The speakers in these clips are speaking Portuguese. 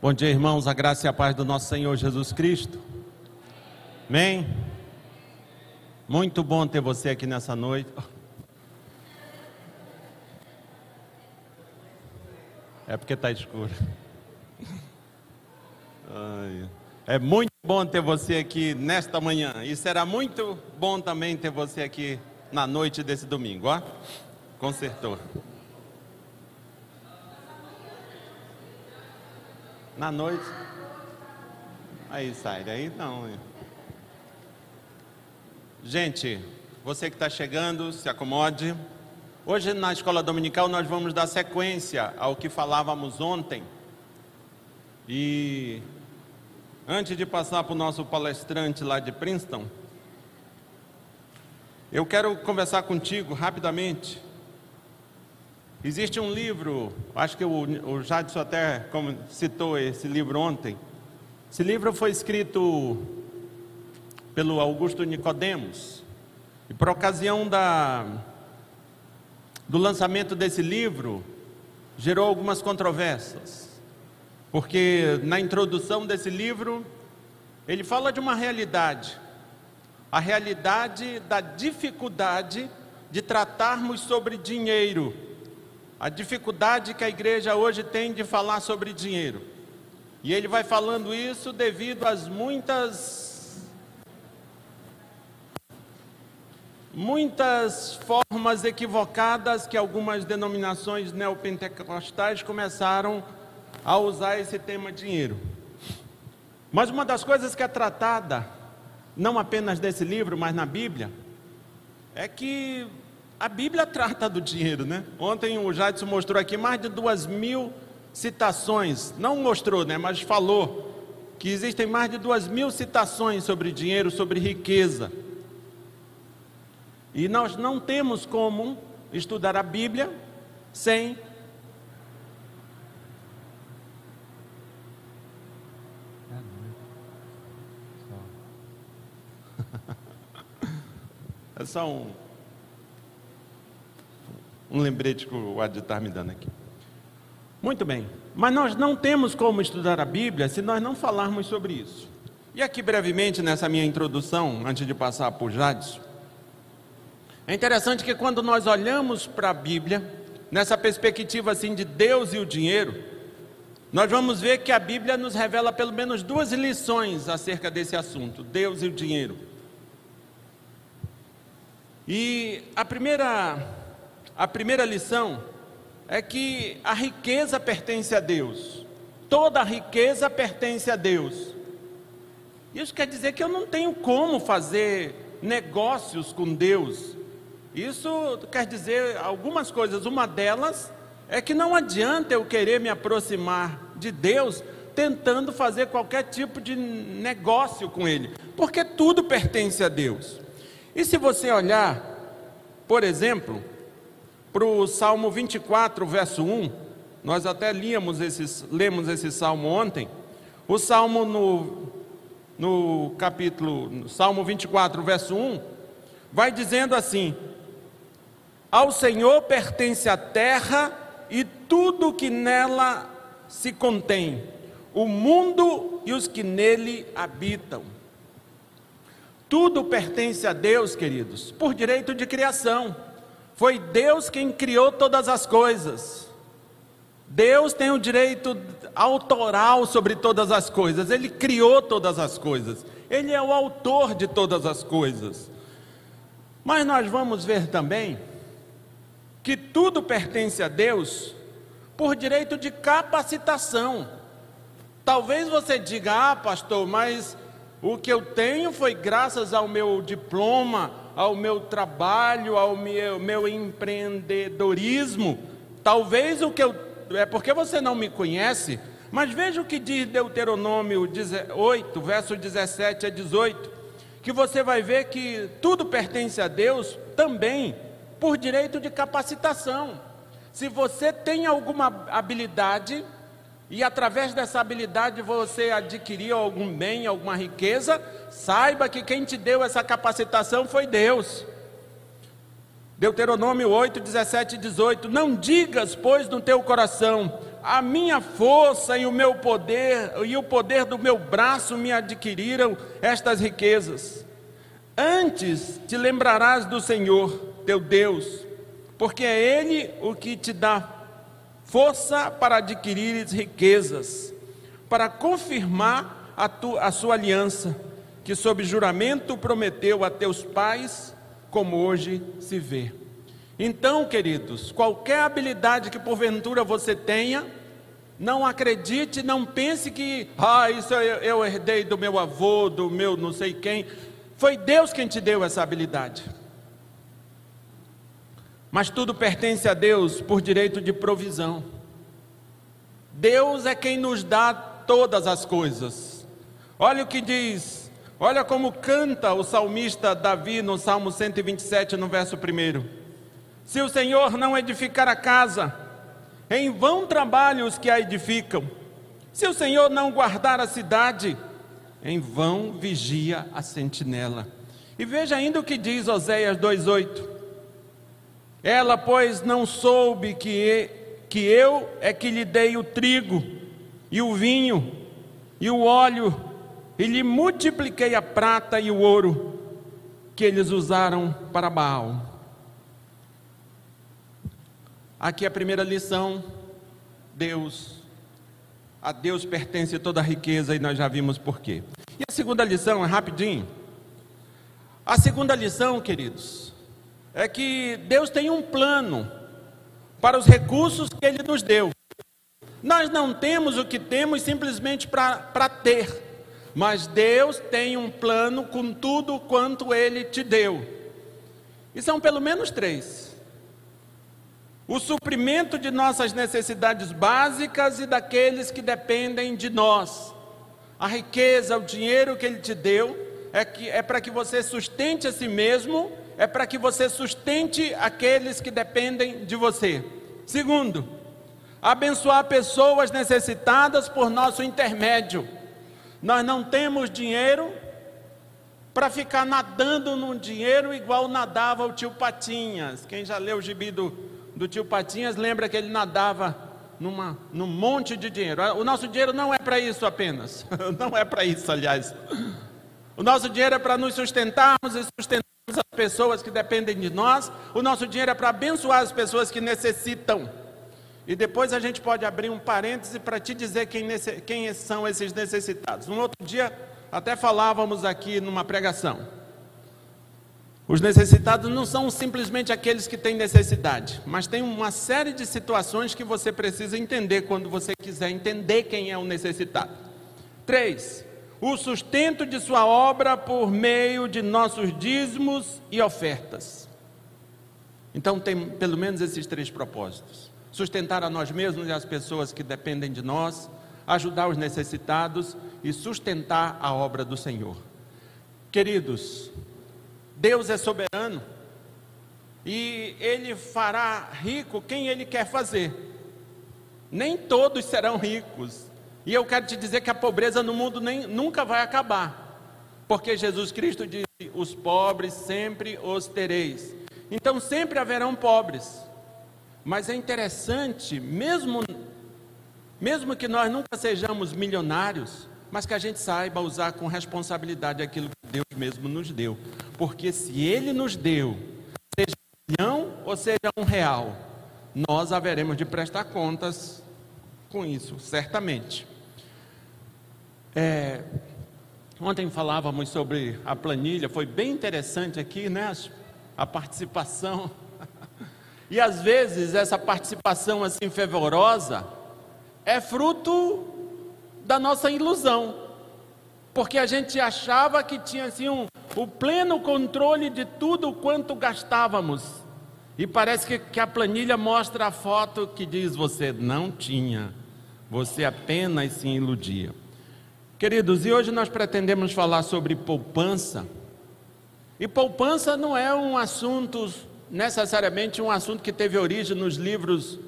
Bom dia, irmãos. A graça e a paz do nosso Senhor Jesus Cristo. Amém. Muito bom ter você aqui nessa noite. É porque está escuro. É muito bom ter você aqui nesta manhã. E será muito bom também ter você aqui na noite desse domingo, ó. Consertou. Na noite. Aí sai, daí não. Gente, você que está chegando, se acomode. Hoje na escola dominical nós vamos dar sequência ao que falávamos ontem. E antes de passar para o nosso palestrante lá de Princeton, eu quero conversar contigo rapidamente. Existe um livro, acho que o, o Jadson até citou esse livro ontem. Esse livro foi escrito pelo Augusto Nicodemos. E por ocasião da, do lançamento desse livro, gerou algumas controvérsias. Porque na introdução desse livro, ele fala de uma realidade a realidade da dificuldade de tratarmos sobre dinheiro, a dificuldade que a igreja hoje tem de falar sobre dinheiro. E ele vai falando isso devido às muitas muitas formas equivocadas que algumas denominações neopentecostais começaram a usar esse tema dinheiro. Mas uma das coisas que é tratada não apenas desse livro, mas na Bíblia, é que a Bíblia trata do dinheiro, né? Ontem o Jadson mostrou aqui mais de duas mil citações, não mostrou, né? Mas falou que existem mais de duas mil citações sobre dinheiro, sobre riqueza. E nós não temos como estudar a Bíblia sem É só um, um lembrete que o Adi está me dando aqui. Muito bem, mas nós não temos como estudar a Bíblia se nós não falarmos sobre isso. E aqui brevemente, nessa minha introdução, antes de passar para o Jadson, é interessante que quando nós olhamos para a Bíblia, nessa perspectiva assim de Deus e o dinheiro, nós vamos ver que a Bíblia nos revela pelo menos duas lições acerca desse assunto, Deus e o dinheiro. E a primeira, a primeira lição é que a riqueza pertence a Deus. Toda a riqueza pertence a Deus. Isso quer dizer que eu não tenho como fazer negócios com Deus. Isso quer dizer algumas coisas. Uma delas é que não adianta eu querer me aproximar de Deus tentando fazer qualquer tipo de negócio com Ele, porque tudo pertence a Deus. E se você olhar, por exemplo, para o Salmo 24, verso 1, nós até líamos esses, lemos esse salmo ontem. O salmo no, no capítulo, no Salmo 24, verso 1, vai dizendo assim: Ao Senhor pertence a terra e tudo que nela se contém, o mundo e os que nele habitam. Tudo pertence a Deus, queridos, por direito de criação. Foi Deus quem criou todas as coisas. Deus tem o direito autoral sobre todas as coisas. Ele criou todas as coisas. Ele é o autor de todas as coisas. Mas nós vamos ver também que tudo pertence a Deus por direito de capacitação. Talvez você diga, ah, pastor, mas o que eu tenho foi graças ao meu diploma, ao meu trabalho, ao meu, meu empreendedorismo. Talvez o que eu. É porque você não me conhece, mas veja o que diz Deuteronômio 8, verso 17 a 18, que você vai ver que tudo pertence a Deus também por direito de capacitação. Se você tem alguma habilidade, e através dessa habilidade você adquiriu algum bem, alguma riqueza, saiba que quem te deu essa capacitação foi Deus. Deuteronômio 8, 17 e 18: Não digas, pois, no teu coração, a minha força e o meu poder e o poder do meu braço me adquiriram estas riquezas. Antes te lembrarás do Senhor, teu Deus, porque é Ele o que te dá força para adquirir riquezas, para confirmar a, tu, a sua aliança, que sob juramento prometeu a teus pais, como hoje se vê. Então, queridos, qualquer habilidade que porventura você tenha, não acredite, não pense que, ah, isso eu, eu herdei do meu avô, do meu não sei quem. Foi Deus quem te deu essa habilidade. Mas tudo pertence a Deus por direito de provisão. Deus é quem nos dá todas as coisas. Olha o que diz, olha como canta o salmista Davi no Salmo 127, no verso 1. Se o Senhor não edificar a casa, em vão trabalham os que a edificam. Se o Senhor não guardar a cidade, em vão vigia a sentinela. E veja ainda o que diz Oséias 2:8. Ela, pois, não soube que, que eu é que lhe dei o trigo, e o vinho, e o óleo, e lhe multipliquei a prata e o ouro que eles usaram para Baal. Aqui a primeira lição: Deus, a Deus pertence toda a riqueza, e nós já vimos por quê. E a segunda lição é rapidinho. A segunda lição, queridos, é que Deus tem um plano para os recursos que Ele nos deu. Nós não temos o que temos simplesmente para ter, mas Deus tem um plano com tudo quanto Ele te deu. E são pelo menos três: o suprimento de nossas necessidades básicas e daqueles que dependem de nós. A riqueza, o dinheiro que Ele te deu, é, que, é para que você sustente a si mesmo é para que você sustente aqueles que dependem de você. Segundo, abençoar pessoas necessitadas por nosso intermédio. Nós não temos dinheiro para ficar nadando num dinheiro igual nadava o tio Patinhas. Quem já leu o gibi do, do tio Patinhas lembra que ele nadava numa, num monte de dinheiro. O nosso dinheiro não é para isso apenas. Não é para isso, aliás. O nosso dinheiro é para nos sustentarmos e sustentar as pessoas que dependem de nós, o nosso dinheiro é para abençoar as pessoas que necessitam. E depois a gente pode abrir um parêntese para te dizer quem, quem são esses necessitados. Um outro dia, até falávamos aqui numa pregação. Os necessitados não são simplesmente aqueles que têm necessidade, mas tem uma série de situações que você precisa entender quando você quiser entender quem é o necessitado. Três, o sustento de Sua obra por meio de nossos dízimos e ofertas. Então, tem pelo menos esses três propósitos: sustentar a nós mesmos e as pessoas que dependem de nós, ajudar os necessitados e sustentar a obra do Senhor. Queridos, Deus é soberano e Ele fará rico quem Ele quer fazer. Nem todos serão ricos, e eu quero te dizer que a pobreza no mundo nem, nunca vai acabar, porque Jesus Cristo disse: os pobres sempre os tereis. Então sempre haverão pobres. Mas é interessante, mesmo, mesmo que nós nunca sejamos milionários, mas que a gente saiba usar com responsabilidade aquilo que Deus mesmo nos deu. Porque se Ele nos deu, seja um milhão ou seja um real, nós haveremos de prestar contas com isso, certamente. É, ontem falávamos sobre a planilha, foi bem interessante aqui, né? A participação. E às vezes essa participação assim fervorosa é fruto da nossa ilusão, porque a gente achava que tinha assim um, o pleno controle de tudo quanto gastávamos. E parece que, que a planilha mostra a foto que diz você não tinha, você apenas se iludia. Queridos, e hoje nós pretendemos falar sobre poupança. E poupança não é um assunto, necessariamente um assunto que teve origem nos livros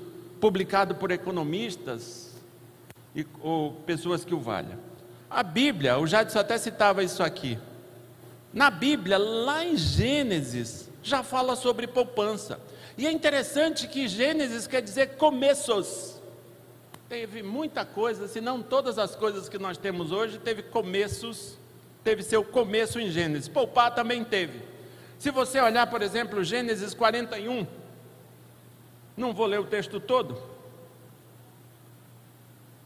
publicados por economistas e, ou pessoas que o valham. A Bíblia, o Jadson até citava isso aqui. Na Bíblia, lá em Gênesis, já fala sobre poupança. E é interessante que Gênesis quer dizer começos. Teve muita coisa, se não todas as coisas que nós temos hoje, teve começos, teve seu começo em Gênesis. Poupar também teve. Se você olhar, por exemplo, Gênesis 41, não vou ler o texto todo,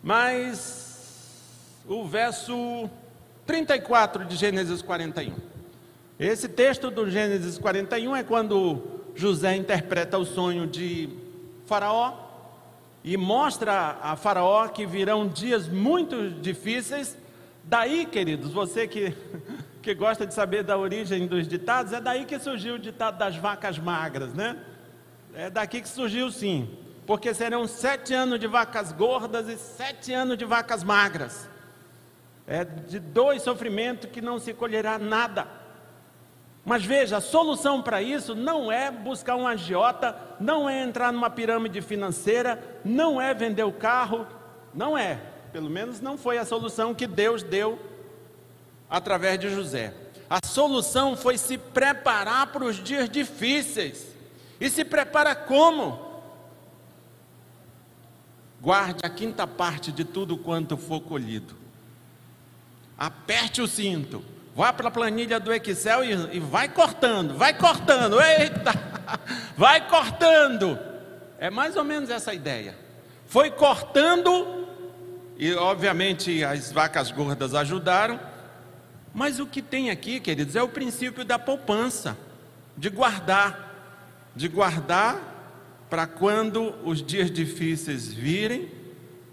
mas o verso 34 de Gênesis 41. Esse texto do Gênesis 41 é quando José interpreta o sonho de Faraó e mostra a Faraó que virão dias muito difíceis. Daí, queridos, você que, que gosta de saber da origem dos ditados, é daí que surgiu o ditado das vacas magras, né? É daqui que surgiu sim, porque serão sete anos de vacas gordas e sete anos de vacas magras. É de dois sofrimentos que não se colherá nada. Mas veja, a solução para isso não é buscar um agiota, não é entrar numa pirâmide financeira, não é vender o carro, não é. Pelo menos não foi a solução que Deus deu através de José. A solução foi se preparar para os dias difíceis. E se prepara como? Guarde a quinta parte de tudo quanto for colhido. Aperte o cinto Vá para a planilha do Excel e, e vai cortando, vai cortando, eita, vai cortando. É mais ou menos essa ideia. Foi cortando, e obviamente as vacas gordas ajudaram, mas o que tem aqui, queridos, é o princípio da poupança, de guardar, de guardar para quando os dias difíceis virem,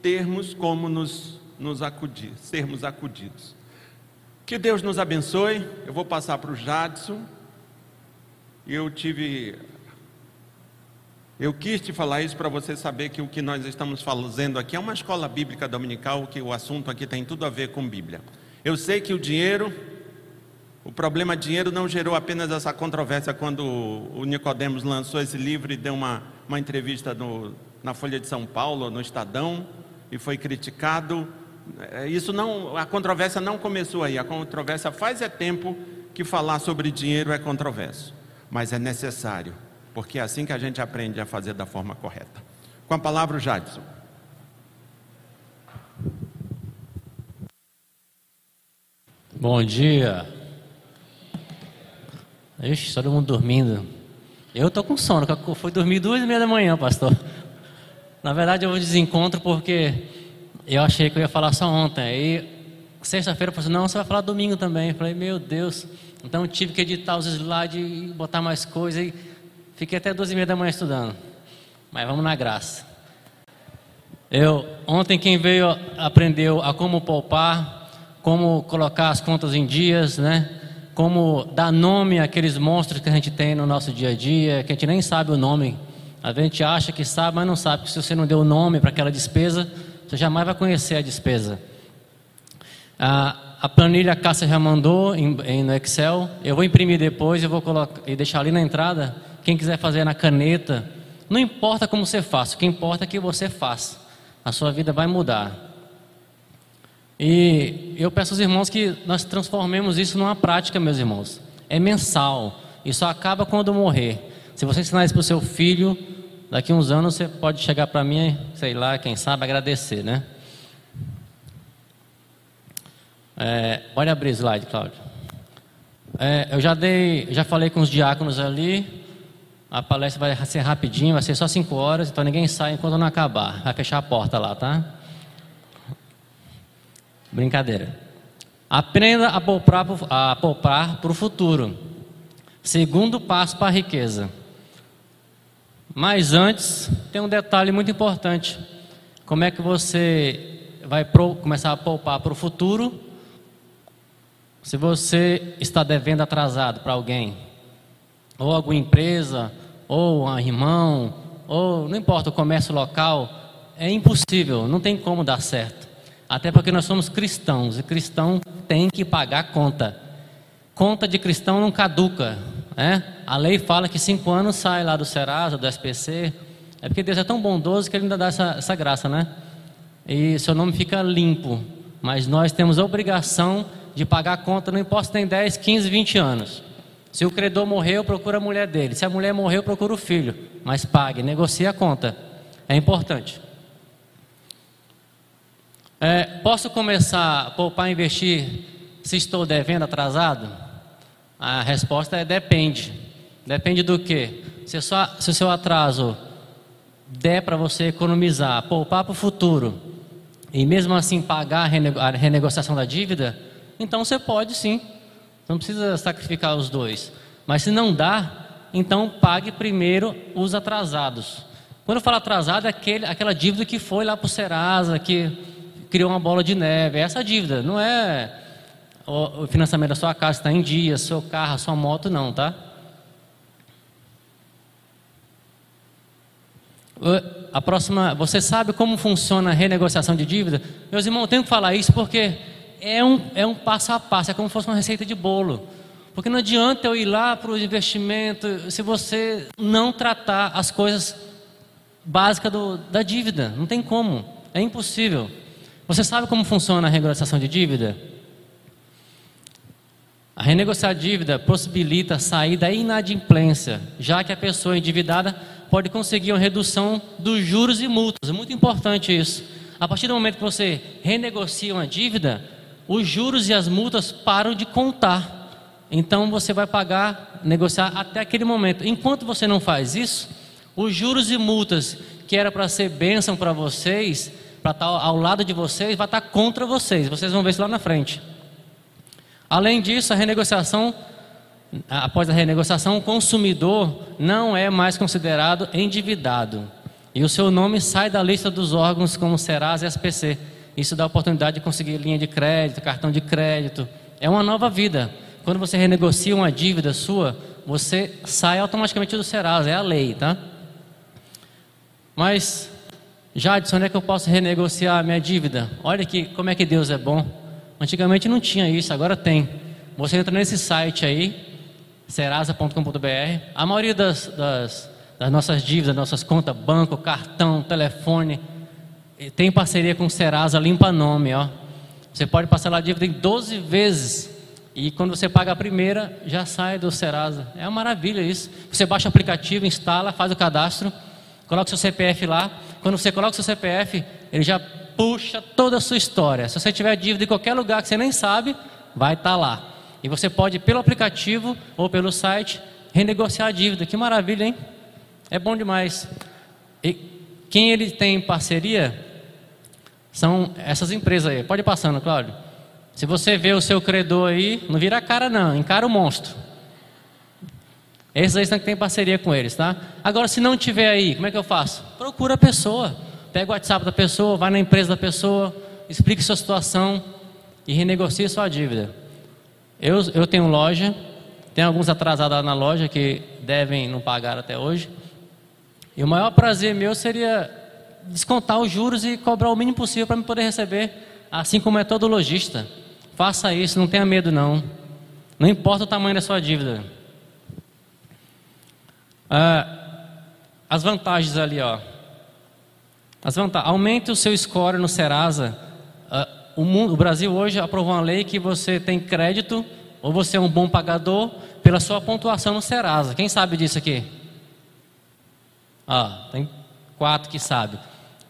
termos como nos, nos acudir, sermos acudidos. Que Deus nos abençoe. Eu vou passar para o Jadson. Eu tive. Eu quis te falar isso para você saber que o que nós estamos fazendo aqui é uma escola bíblica dominical, que o assunto aqui tem tudo a ver com Bíblia. Eu sei que o dinheiro, o problema dinheiro não gerou apenas essa controvérsia quando o Nicodemos lançou esse livro e deu uma, uma entrevista no, na Folha de São Paulo, no Estadão, e foi criticado isso não, a controvérsia não começou aí. A controvérsia faz é tempo que falar sobre dinheiro é controverso, mas é necessário, porque é assim que a gente aprende a fazer da forma correta. Com a palavra o Jadson. Bom dia. Ixi, todo mundo dormindo. Eu estou com sono, fui dormir duas e meia da manhã, pastor. Na verdade, eu vou desencontro porque eu achei que eu ia falar só ontem. Aí, sexta-feira, eu falei assim, não, você vai falar domingo também. Eu falei, meu Deus. Então, tive que editar os slides e botar mais coisa. E fiquei até duas e meia da manhã estudando. Mas vamos na graça. Eu, ontem, quem veio aprendeu a como poupar, como colocar as contas em dias, né? Como dar nome àqueles monstros que a gente tem no nosso dia a dia, que a gente nem sabe o nome. A gente acha que sabe, mas não sabe. Se você não deu o nome para aquela despesa, você jamais vai conhecer a despesa. A, a planilha a Cássia já mandou em, em, no Excel. Eu vou imprimir depois, eu vou colocar e deixar ali na entrada. Quem quiser fazer na caneta, não importa como você faça, o que importa é que você faça. A sua vida vai mudar. E eu peço aos irmãos que nós transformemos isso numa prática, meus irmãos. É mensal. Isso acaba quando morrer. Se você ensinar isso para o seu filho, Daqui uns anos você pode chegar para mim, sei lá, quem sabe, agradecer, né? É, pode abrir slide, Cláudio. É, eu já dei, já falei com os diáconos ali. A palestra vai ser rapidinho, vai ser só cinco horas, então ninguém sai enquanto não acabar. Vai fechar a porta lá, tá? Brincadeira. Aprenda a poupar, a poupar para o futuro. Segundo passo para a riqueza. Mas antes, tem um detalhe muito importante. Como é que você vai pro, começar a poupar para o futuro se você está devendo atrasado para alguém? Ou alguma empresa, ou um irmão, ou não importa o comércio local, é impossível, não tem como dar certo. Até porque nós somos cristãos e cristão tem que pagar conta. Conta de cristão não caduca, é? A lei fala que cinco anos sai lá do Serasa, do SPC. É porque Deus é tão bondoso que Ele ainda dá essa, essa graça, né? E seu nome fica limpo. Mas nós temos a obrigação de pagar a conta, não importa tem 10, 15, 20 anos. Se o credor morreu, procura a mulher dele. Se a mulher morreu, procura o filho. Mas pague, negocie a conta. É importante. É, posso começar a poupar e investir se estou devendo atrasado? A resposta é depende. Depende do que? Se, se o seu atraso der para você economizar, poupar para o futuro e mesmo assim pagar a, renego a renegociação da dívida, então você pode sim. Não precisa sacrificar os dois. Mas se não dá, então pague primeiro os atrasados. Quando eu falo atrasado, é aquele, aquela dívida que foi lá para o Serasa, que criou uma bola de neve. É essa dívida, não é o financiamento da sua casa está em dia, seu carro, sua moto, não, tá? A próxima, você sabe como funciona a renegociação de dívida? Meus irmãos, eu tenho que falar isso porque é um, é um passo a passo, é como se fosse uma receita de bolo. Porque não adianta eu ir lá para o investimento se você não tratar as coisas básicas do, da dívida. Não tem como, é impossível. Você sabe como funciona a renegociação de dívida? A renegociar a dívida possibilita sair da inadimplência, já que a pessoa endividada pode conseguir uma redução dos juros e multas. É muito importante isso. A partir do momento que você renegocia uma dívida, os juros e as multas param de contar. Então você vai pagar, negociar até aquele momento. Enquanto você não faz isso, os juros e multas que era para ser bênção para vocês, para estar ao lado de vocês, vai estar contra vocês. Vocês vão ver isso lá na frente. Além disso, a renegociação, após a renegociação, o consumidor não é mais considerado endividado. E o seu nome sai da lista dos órgãos como Serasa e SPC. Isso dá a oportunidade de conseguir linha de crédito, cartão de crédito. É uma nova vida. Quando você renegocia uma dívida sua, você sai automaticamente do Serasa, é a lei, tá? Mas Jadson, onde é que eu posso renegociar a minha dívida? Olha aqui como é que Deus é bom. Antigamente não tinha isso, agora tem. Você entra nesse site aí, serasa.com.br. A maioria das, das, das, nossas dívidas, nossas contas, banco, cartão, telefone, tem parceria com o Serasa Limpa Nome, ó. Você pode parcelar a dívida em 12 vezes. E quando você paga a primeira, já sai do Serasa. É uma maravilha isso. Você baixa o aplicativo, instala, faz o cadastro, coloca seu CPF lá quando você coloca seu CPF, ele já puxa toda a sua história. Se você tiver dívida em qualquer lugar que você nem sabe, vai estar tá lá. E você pode, pelo aplicativo ou pelo site, renegociar a dívida. Que maravilha, hein? É bom demais. E quem ele tem parceria são essas empresas aí. Pode ir passando, Cláudio. Se você vê o seu credor aí, não vira a cara não, encara o monstro. Esses aí que tem parceria com eles, tá? Agora, se não tiver aí, como é que eu faço? Procura a pessoa. Pega o WhatsApp da pessoa, vai na empresa da pessoa, explique sua situação e renegocie sua dívida. Eu, eu tenho loja, tem alguns atrasados na loja que devem não pagar até hoje. E o maior prazer meu seria descontar os juros e cobrar o mínimo possível para me poder receber, assim como é todo lojista. Faça isso, não tenha medo não. Não importa o tamanho da sua dívida. Ah, as vantagens ali, ó. As vantagens. Aumente o seu score no Serasa. Ah, o, mundo, o Brasil hoje aprovou uma lei que você tem crédito ou você é um bom pagador pela sua pontuação no Serasa. Quem sabe disso aqui? Ah, tem quatro que sabem.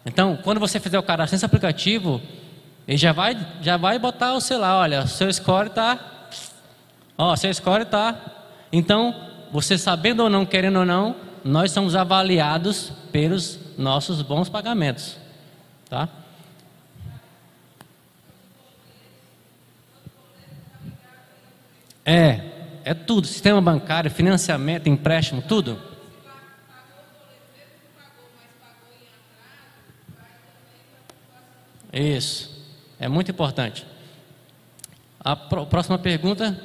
Então, quando você fizer o cadastro nesse aplicativo, ele já vai, já vai botar o sei lá, olha, seu score está, ó, seu score está. Então, você sabendo ou não, querendo ou não, nós somos avaliados pelos nossos bons pagamentos, tá? É, é tudo, sistema bancário, financiamento, empréstimo, tudo. Isso, é muito importante. A próxima pergunta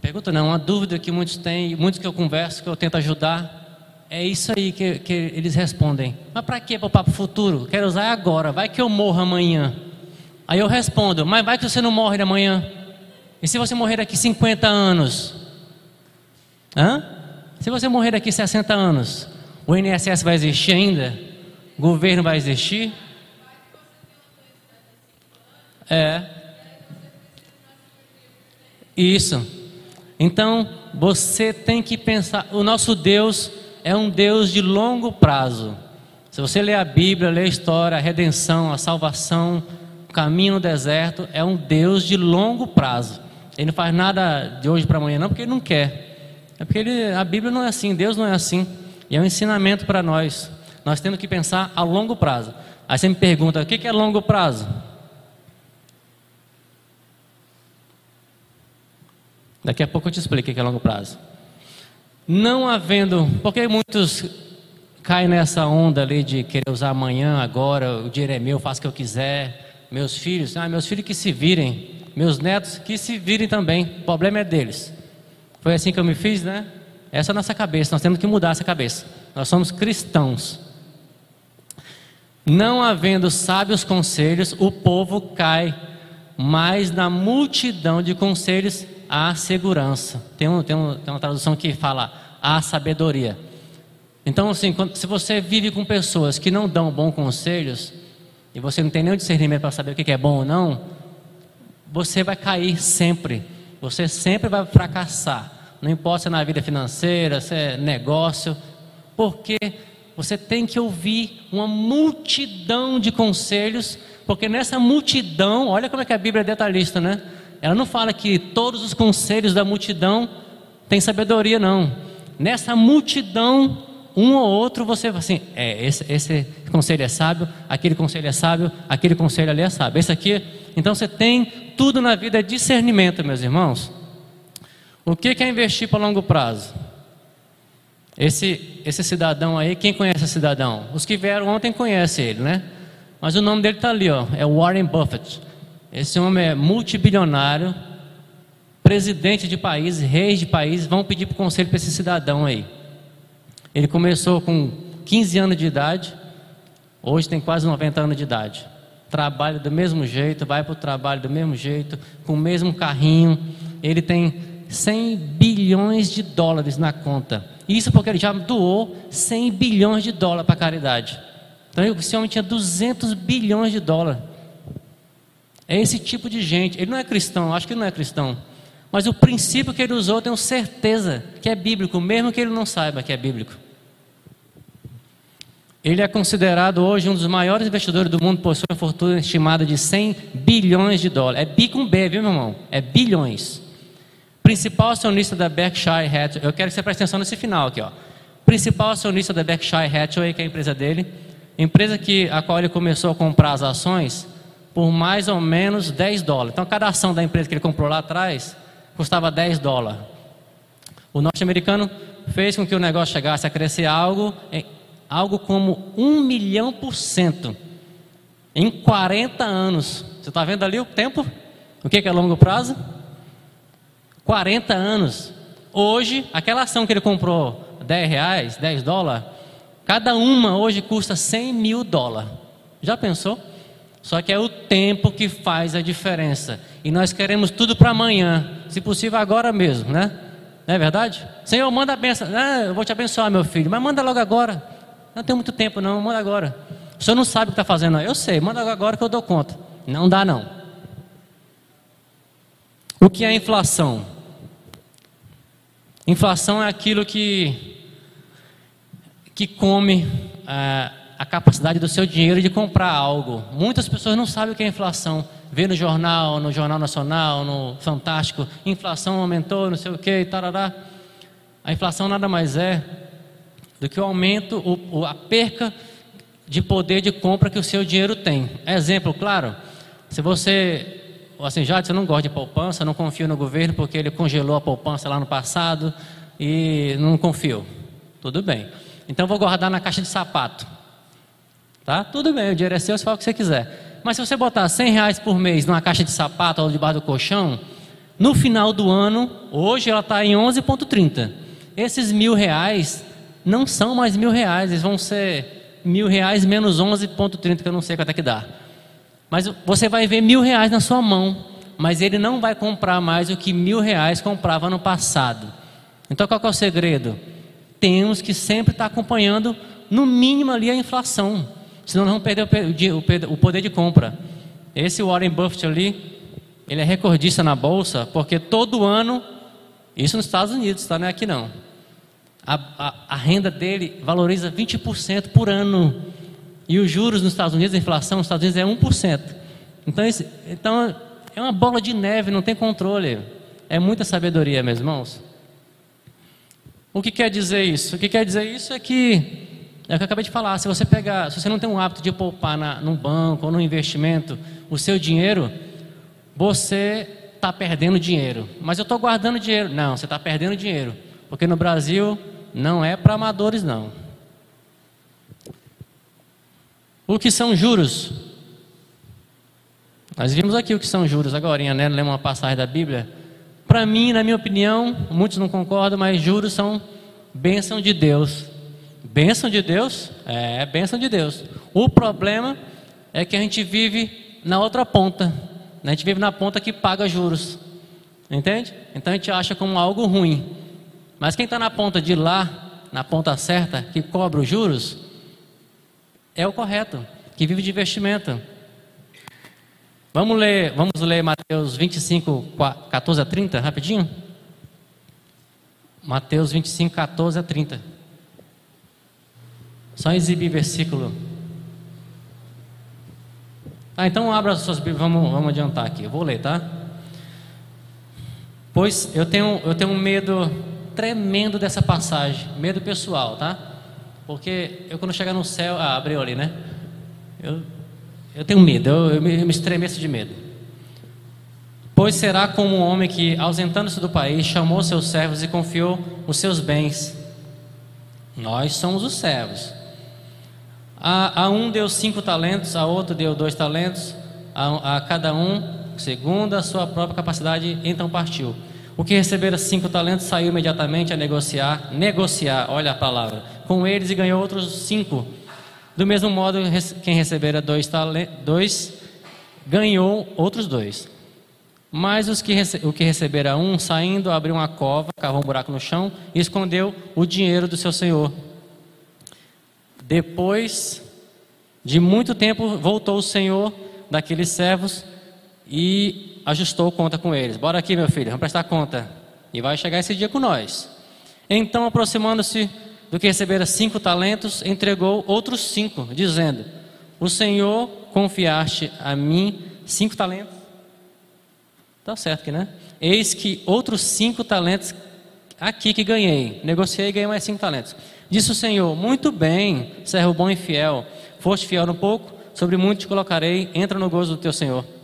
Pergunta não, uma dúvida que muitos têm, muitos que eu converso, que eu tento ajudar, é isso aí que, que eles respondem. Mas para que para o futuro? Quero usar agora, vai que eu morro amanhã. Aí eu respondo, mas vai que você não morre amanhã. E se você morrer daqui 50 anos? Hã? Se você morrer daqui 60 anos, o INSS vai existir ainda? O governo vai existir? É. Isso. Então, você tem que pensar, o nosso Deus é um Deus de longo prazo. Se você ler a Bíblia, ler a história, a redenção, a salvação, caminho no deserto, é um Deus de longo prazo. Ele não faz nada de hoje para amanhã, não, porque ele não quer. É porque ele, a Bíblia não é assim, Deus não é assim. E é um ensinamento para nós. Nós temos que pensar a longo prazo. Aí você me pergunta: o que é longo prazo? Daqui a pouco eu te explico o que é longo prazo. Não havendo, porque muitos caem nessa onda ali de querer usar amanhã, agora, o dinheiro é meu, faço o que eu quiser. Meus filhos, ah, meus filhos que se virem, meus netos que se virem também, o problema é deles. Foi assim que eu me fiz, né? Essa é a nossa cabeça, nós temos que mudar essa cabeça. Nós somos cristãos. Não havendo sábios conselhos, o povo cai, mas na multidão de conselhos há segurança. Tem, um, tem, um, tem uma tradução que fala há sabedoria. Então, assim, quando, se você vive com pessoas que não dão bons conselhos, e você não tem nenhum discernimento para saber o que é bom ou não, você vai cair sempre. Você sempre vai fracassar. Não importa se é na vida financeira, se é negócio, porque você tem que ouvir uma multidão de conselhos, porque nessa multidão, olha como é que a Bíblia é detalhista, né? Ela não fala que todos os conselhos da multidão têm sabedoria, não. Nessa multidão, um ou outro, você fala assim: é, esse, esse conselho é sábio, aquele conselho é sábio, aquele conselho ali é sábio. Esse aqui, então você tem tudo na vida é discernimento, meus irmãos. O que é investir para longo prazo? Esse, esse cidadão aí, quem conhece esse cidadão? Os que vieram ontem conhecem ele, né? Mas o nome dele está ali, ó, é Warren Buffett. Esse homem é multibilionário, presidente de países, reis de países, vão pedir para o conselho para esse cidadão aí. Ele começou com 15 anos de idade, hoje tem quase 90 anos de idade. Trabalha do mesmo jeito, vai para o trabalho do mesmo jeito, com o mesmo carrinho. Ele tem 100 bilhões de dólares na conta. Isso porque ele já doou 100 bilhões de dólares para a caridade. Então esse homem tinha 200 bilhões de dólares. É esse tipo de gente. Ele não é cristão, acho que ele não é cristão. Mas o princípio que ele usou, tenho certeza que é bíblico, mesmo que ele não saiba que é bíblico. Ele é considerado hoje um dos maiores investidores do mundo, possui uma fortuna estimada de 100 bilhões de dólares. É bi com B, viu, meu irmão? É bilhões principal acionista da Berkshire Hathaway, eu quero que você preste atenção nesse final aqui, ó. Principal acionista da Berkshire Hathaway, que é a empresa dele, empresa que a qual ele começou a comprar as ações por mais ou menos 10 dólares. Então, cada ação da empresa que ele comprou lá atrás custava 10 dólares. O norte-americano fez com que o negócio chegasse a crescer algo, algo como 1 milhão por cento em 40 anos. Você está vendo ali o tempo? O que é longo prazo? 40 anos. Hoje, aquela ação que ele comprou 10 reais, 10 dólares, cada uma hoje custa 100 mil dólares. Já pensou? Só que é o tempo que faz a diferença. E nós queremos tudo para amanhã, se possível agora mesmo, né? Não é verdade? Senhor, manda a benção. Ah, eu vou te abençoar, meu filho, mas manda logo agora. Não tem muito tempo, não, manda agora. O senhor não sabe o que está fazendo, eu sei, manda agora que eu dou conta. Não dá, não. O que é inflação? Inflação é aquilo que, que come é, a capacidade do seu dinheiro de comprar algo. Muitas pessoas não sabem o que é inflação. Vê no jornal, no Jornal Nacional, no Fantástico, inflação aumentou, não sei o que, tarará. A inflação nada mais é do que o aumento, o, a perca de poder de compra que o seu dinheiro tem. Exemplo, claro, se você assim, já você não gosta de poupança, não confio no governo porque ele congelou a poupança lá no passado e não confio. Tudo bem. Então vou guardar na caixa de sapato. Tá? Tudo bem, o dinheiro é seu, você fala o que você quiser. Mas se você botar 100 reais por mês numa caixa de sapato ou debaixo do colchão, no final do ano, hoje ela está em 11,30. Esses mil reais não são mais mil reais, eles vão ser mil reais menos 11,30, que eu não sei quanto é que dá. Mas você vai ver mil reais na sua mão, mas ele não vai comprar mais o que mil reais comprava no passado. Então qual é o segredo? Temos que sempre estar acompanhando, no mínimo ali, a inflação. Senão nós vamos perder o poder de compra. Esse Warren Buffett ali, ele é recordista na bolsa, porque todo ano, isso nos Estados Unidos, tá? não é aqui não. A, a, a renda dele valoriza 20% por ano. E os juros nos Estados Unidos, a inflação nos Estados Unidos é 1%. Então, então é uma bola de neve, não tem controle. É muita sabedoria, meus irmãos. O que quer dizer isso? O que quer dizer isso é que é o que eu acabei de falar. Se você pegar, se você não tem um hábito de poupar na, num banco ou num investimento o seu dinheiro, você está perdendo dinheiro. Mas eu estou guardando dinheiro. Não, você está perdendo dinheiro. Porque no Brasil não é para amadores, não. O que são juros? Nós vimos aqui o que são juros agora, né? Lemos uma passagem da Bíblia. Para mim, na minha opinião, muitos não concordam, mas juros são bênção de Deus. Bênção de Deus? É, bênção de Deus. O problema é que a gente vive na outra ponta. A gente vive na ponta que paga juros. Entende? Então a gente acha como algo ruim. Mas quem está na ponta de lá, na ponta certa, que cobra os juros, é o correto, que vive de investimento. Vamos ler, vamos ler Mateus 25, 14 a 30, rapidinho? Mateus 25, 14 a 30. Só exibir versículo. Ah, então abra as suas Bíblias, vamos, vamos adiantar aqui. Eu vou ler, tá? Pois eu tenho, eu tenho medo tremendo dessa passagem, medo pessoal, tá? Porque eu quando chegar no céu, ah, abriu ali, né? Eu, eu tenho medo, eu, eu, me, eu me estremeço de medo. Pois será como um homem que, ausentando-se do país, chamou seus servos e confiou os seus bens. Nós somos os servos. A, a um deu cinco talentos, a outro deu dois talentos, a, a cada um, segundo a sua própria capacidade, então partiu. O que recebera cinco talentos saiu imediatamente a negociar, negociar, olha a palavra, com eles e ganhou outros cinco. Do mesmo modo, quem recebera dois, talentos, dois ganhou outros dois. Mas os que, o que recebera um, saindo, abriu uma cova, cavou um buraco no chão e escondeu o dinheiro do seu senhor. Depois de muito tempo, voltou o senhor daqueles servos e ajustou conta com eles. Bora aqui, meu filho, vamos prestar conta. E vai chegar esse dia com nós. Então, aproximando-se do que recebera cinco talentos, entregou outros cinco, dizendo: O Senhor confiaste a mim cinco talentos. Tá certo aqui, né? Eis que outros cinco talentos aqui que ganhei. Negociei e ganhei mais cinco talentos. Disse o Senhor: Muito bem, servo bom e fiel. Foste fiel no pouco, sobre muito te colocarei. Entra no gozo do teu Senhor.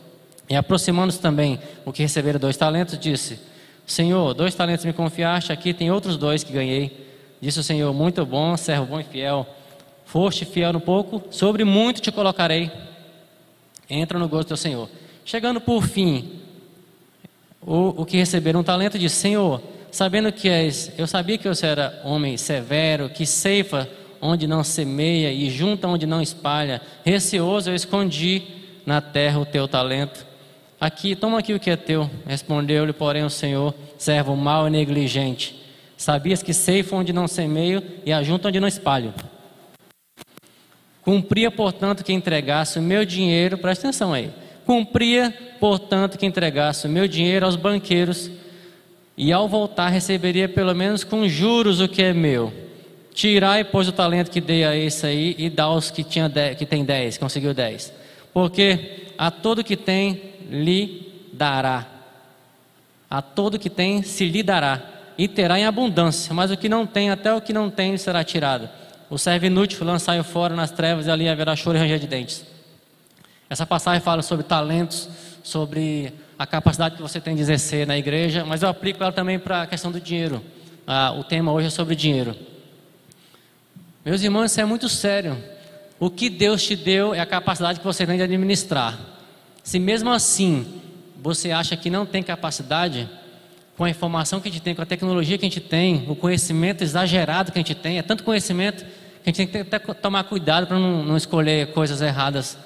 E aproximando-se também o que recebera dois talentos, disse: Senhor, dois talentos me confiaste, aqui tem outros dois que ganhei. Disse o Senhor: Muito bom, servo bom e fiel. Foste fiel no pouco, sobre muito te colocarei. Entra no gozo do teu Senhor. Chegando por fim, o, o que receberam um talento disse: Senhor, sabendo que és, eu sabia que você era homem severo, que ceifa onde não semeia e junta onde não espalha. Receoso eu escondi na terra o teu talento. Aqui, toma aqui o que é teu. Respondeu-lhe, porém, o Senhor, servo mau e negligente. Sabias que ceifa onde não semeio e ajunta onde não espalho. Cumpria, portanto, que entregasse o meu dinheiro, presta atenção aí. Cumpria, portanto, que entregasse o meu dinheiro aos banqueiros e ao voltar receberia pelo menos com juros o que é meu. Tirai, pois, o talento que dei a esse aí e dá aos que, tinha dez, que tem dez, conseguiu dez. Porque a todo que tem, lhe dará. A todo que tem, se lhe dará. E terá em abundância. Mas o que não tem, até o que não tem, será tirado. O servo inútil lançai fora nas trevas e ali haverá choro e ranger de dentes. Essa passagem fala sobre talentos, sobre a capacidade que você tem de exercer na igreja, mas eu aplico ela também para a questão do dinheiro. Ah, o tema hoje é sobre dinheiro. Meus irmãos, isso é muito sério. O que Deus te deu é a capacidade que você tem de administrar. Se mesmo assim você acha que não tem capacidade, com a informação que a gente tem, com a tecnologia que a gente tem, o conhecimento exagerado que a gente tem, é tanto conhecimento que a gente tem que até tomar cuidado para não, não escolher coisas erradas.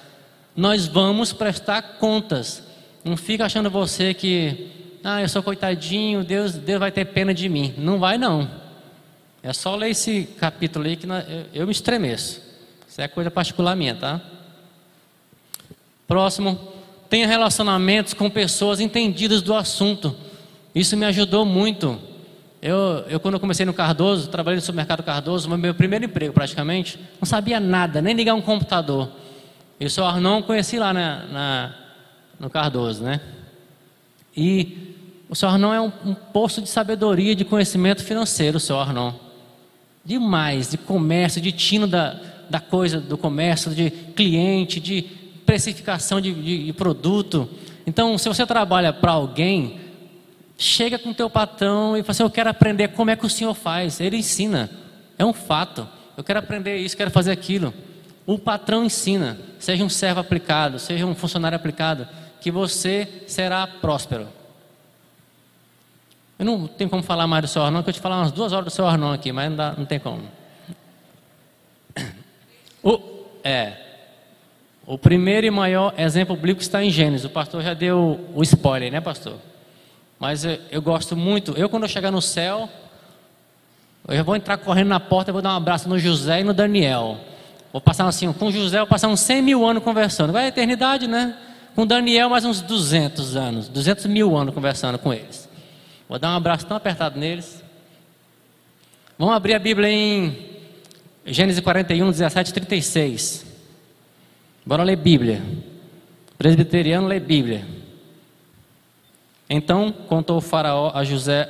Nós vamos prestar contas não fica achando você que, ah, eu sou coitadinho, Deus, Deus vai ter pena de mim. Não vai não. É só ler esse capítulo aí que eu me estremeço. Isso é coisa particular minha, tá? Próximo, tenha relacionamentos com pessoas entendidas do assunto. Isso me ajudou muito. Eu, eu quando eu comecei no Cardoso, trabalhei no supermercado Cardoso, meu primeiro emprego praticamente, não sabia nada, nem ligar um computador. Eu só não conheci lá na, na no Cardoso, né? E o senhor Arnon é um, um de sabedoria, de conhecimento financeiro, o senhor Arnon. Demais, de comércio, de tino da, da coisa, do comércio, de cliente, de precificação de, de, de produto. Então, se você trabalha para alguém, chega com o teu patrão e fala assim, eu quero aprender como é que o senhor faz. Ele ensina, é um fato. Eu quero aprender isso, quero fazer aquilo. O patrão ensina, seja um servo aplicado, seja um funcionário aplicado, que você será próspero. Eu não tenho como falar mais do seu Arnon, que eu te falar umas duas horas do seu Arnon aqui, mas não, dá, não tem como. O, é, o primeiro e maior exemplo bíblico está em Gênesis. O pastor já deu o spoiler, né, pastor? Mas eu, eu gosto muito. Eu, quando eu chegar no céu, eu vou entrar correndo na porta e vou dar um abraço no José e no Daniel. Vou passar assim, com José, vou passar uns 100 mil anos conversando. Vai a eternidade, né? Com Daniel, mais uns 200 anos, 200 mil anos conversando com eles. Vou dar um abraço tão apertado neles. Vamos abrir a Bíblia em Gênesis 41, 17 36. Bora ler Bíblia. Presbiteriano lê Bíblia. Então contou o Faraó a José.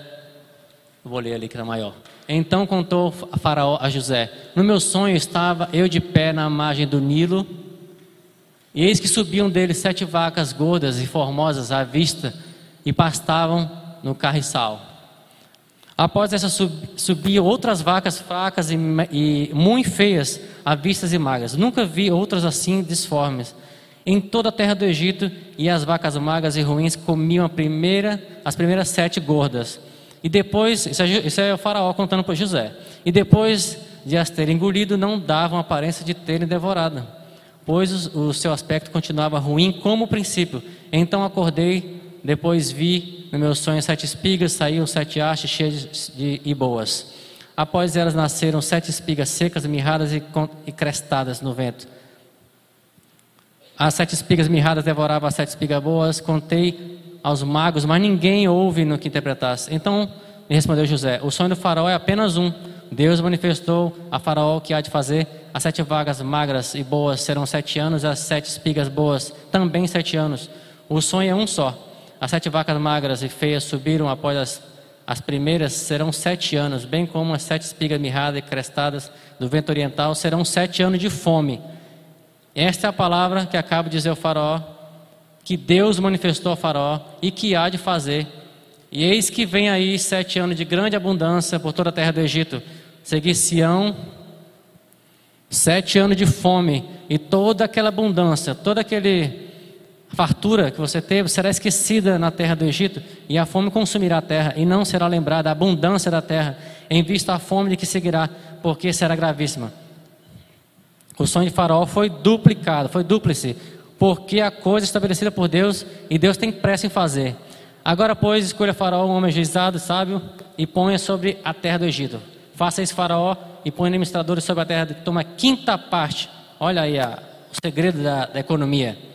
Vou ler ali que está maior. Então contou Faraó a José: No meu sonho estava eu de pé na margem do Nilo, e eis que subiam dele sete vacas gordas e formosas à vista e pastavam no carriçal. Após essa sub, subiam outras vacas fracas e, e muito feias, à vistas e magras. Nunca vi outras assim disformes. Em toda a terra do Egito, e as vacas magras e ruins comiam primeira, as primeiras sete gordas. E depois, isso é, isso é o faraó contando para José. E depois de as terem engolido, não davam aparência de terem devorado, pois o, o seu aspecto continuava ruim como o princípio. Então acordei, depois vi no meu sonho sete espigas, saíam sete hastes cheias de, e boas. Após elas nasceram sete espigas secas, mirradas e, e crestadas no vento. As sete espigas mirradas devoravam as sete espigas boas. Contei aos magos, mas ninguém ouve no que interpretasse. Então me respondeu José: O sonho do faraó é apenas um. Deus manifestou a faraó o que há de fazer. As sete vagas magras e boas serão sete anos, as sete espigas boas também sete anos. O sonho é um só. As sete vacas magras e feias subiram após as, as primeiras, serão sete anos, bem como as sete espigas mirradas e crestadas do vento oriental, serão sete anos de fome. Esta é a palavra que acaba de dizer o faraó, que Deus manifestou ao faraó e que há de fazer. E eis que vem aí sete anos de grande abundância por toda a terra do Egito. Seguir-se-ão sete anos de fome e toda aquela abundância, todo aquele fartura que você teve será esquecida na terra do Egito, e a fome consumirá a terra, e não será lembrada a abundância da terra, em vista a fome de que seguirá, porque será gravíssima. O sonho de Faraó foi duplicado, foi dúplice, porque a coisa estabelecida por Deus, e Deus tem pressa em fazer. Agora, pois, escolha Faraó, um homem juizado, sábio, e ponha sobre a terra do Egito. Faça isso, Faraó, e ponha administradores sobre a terra, toma quinta parte. Olha aí a, o segredo da, da economia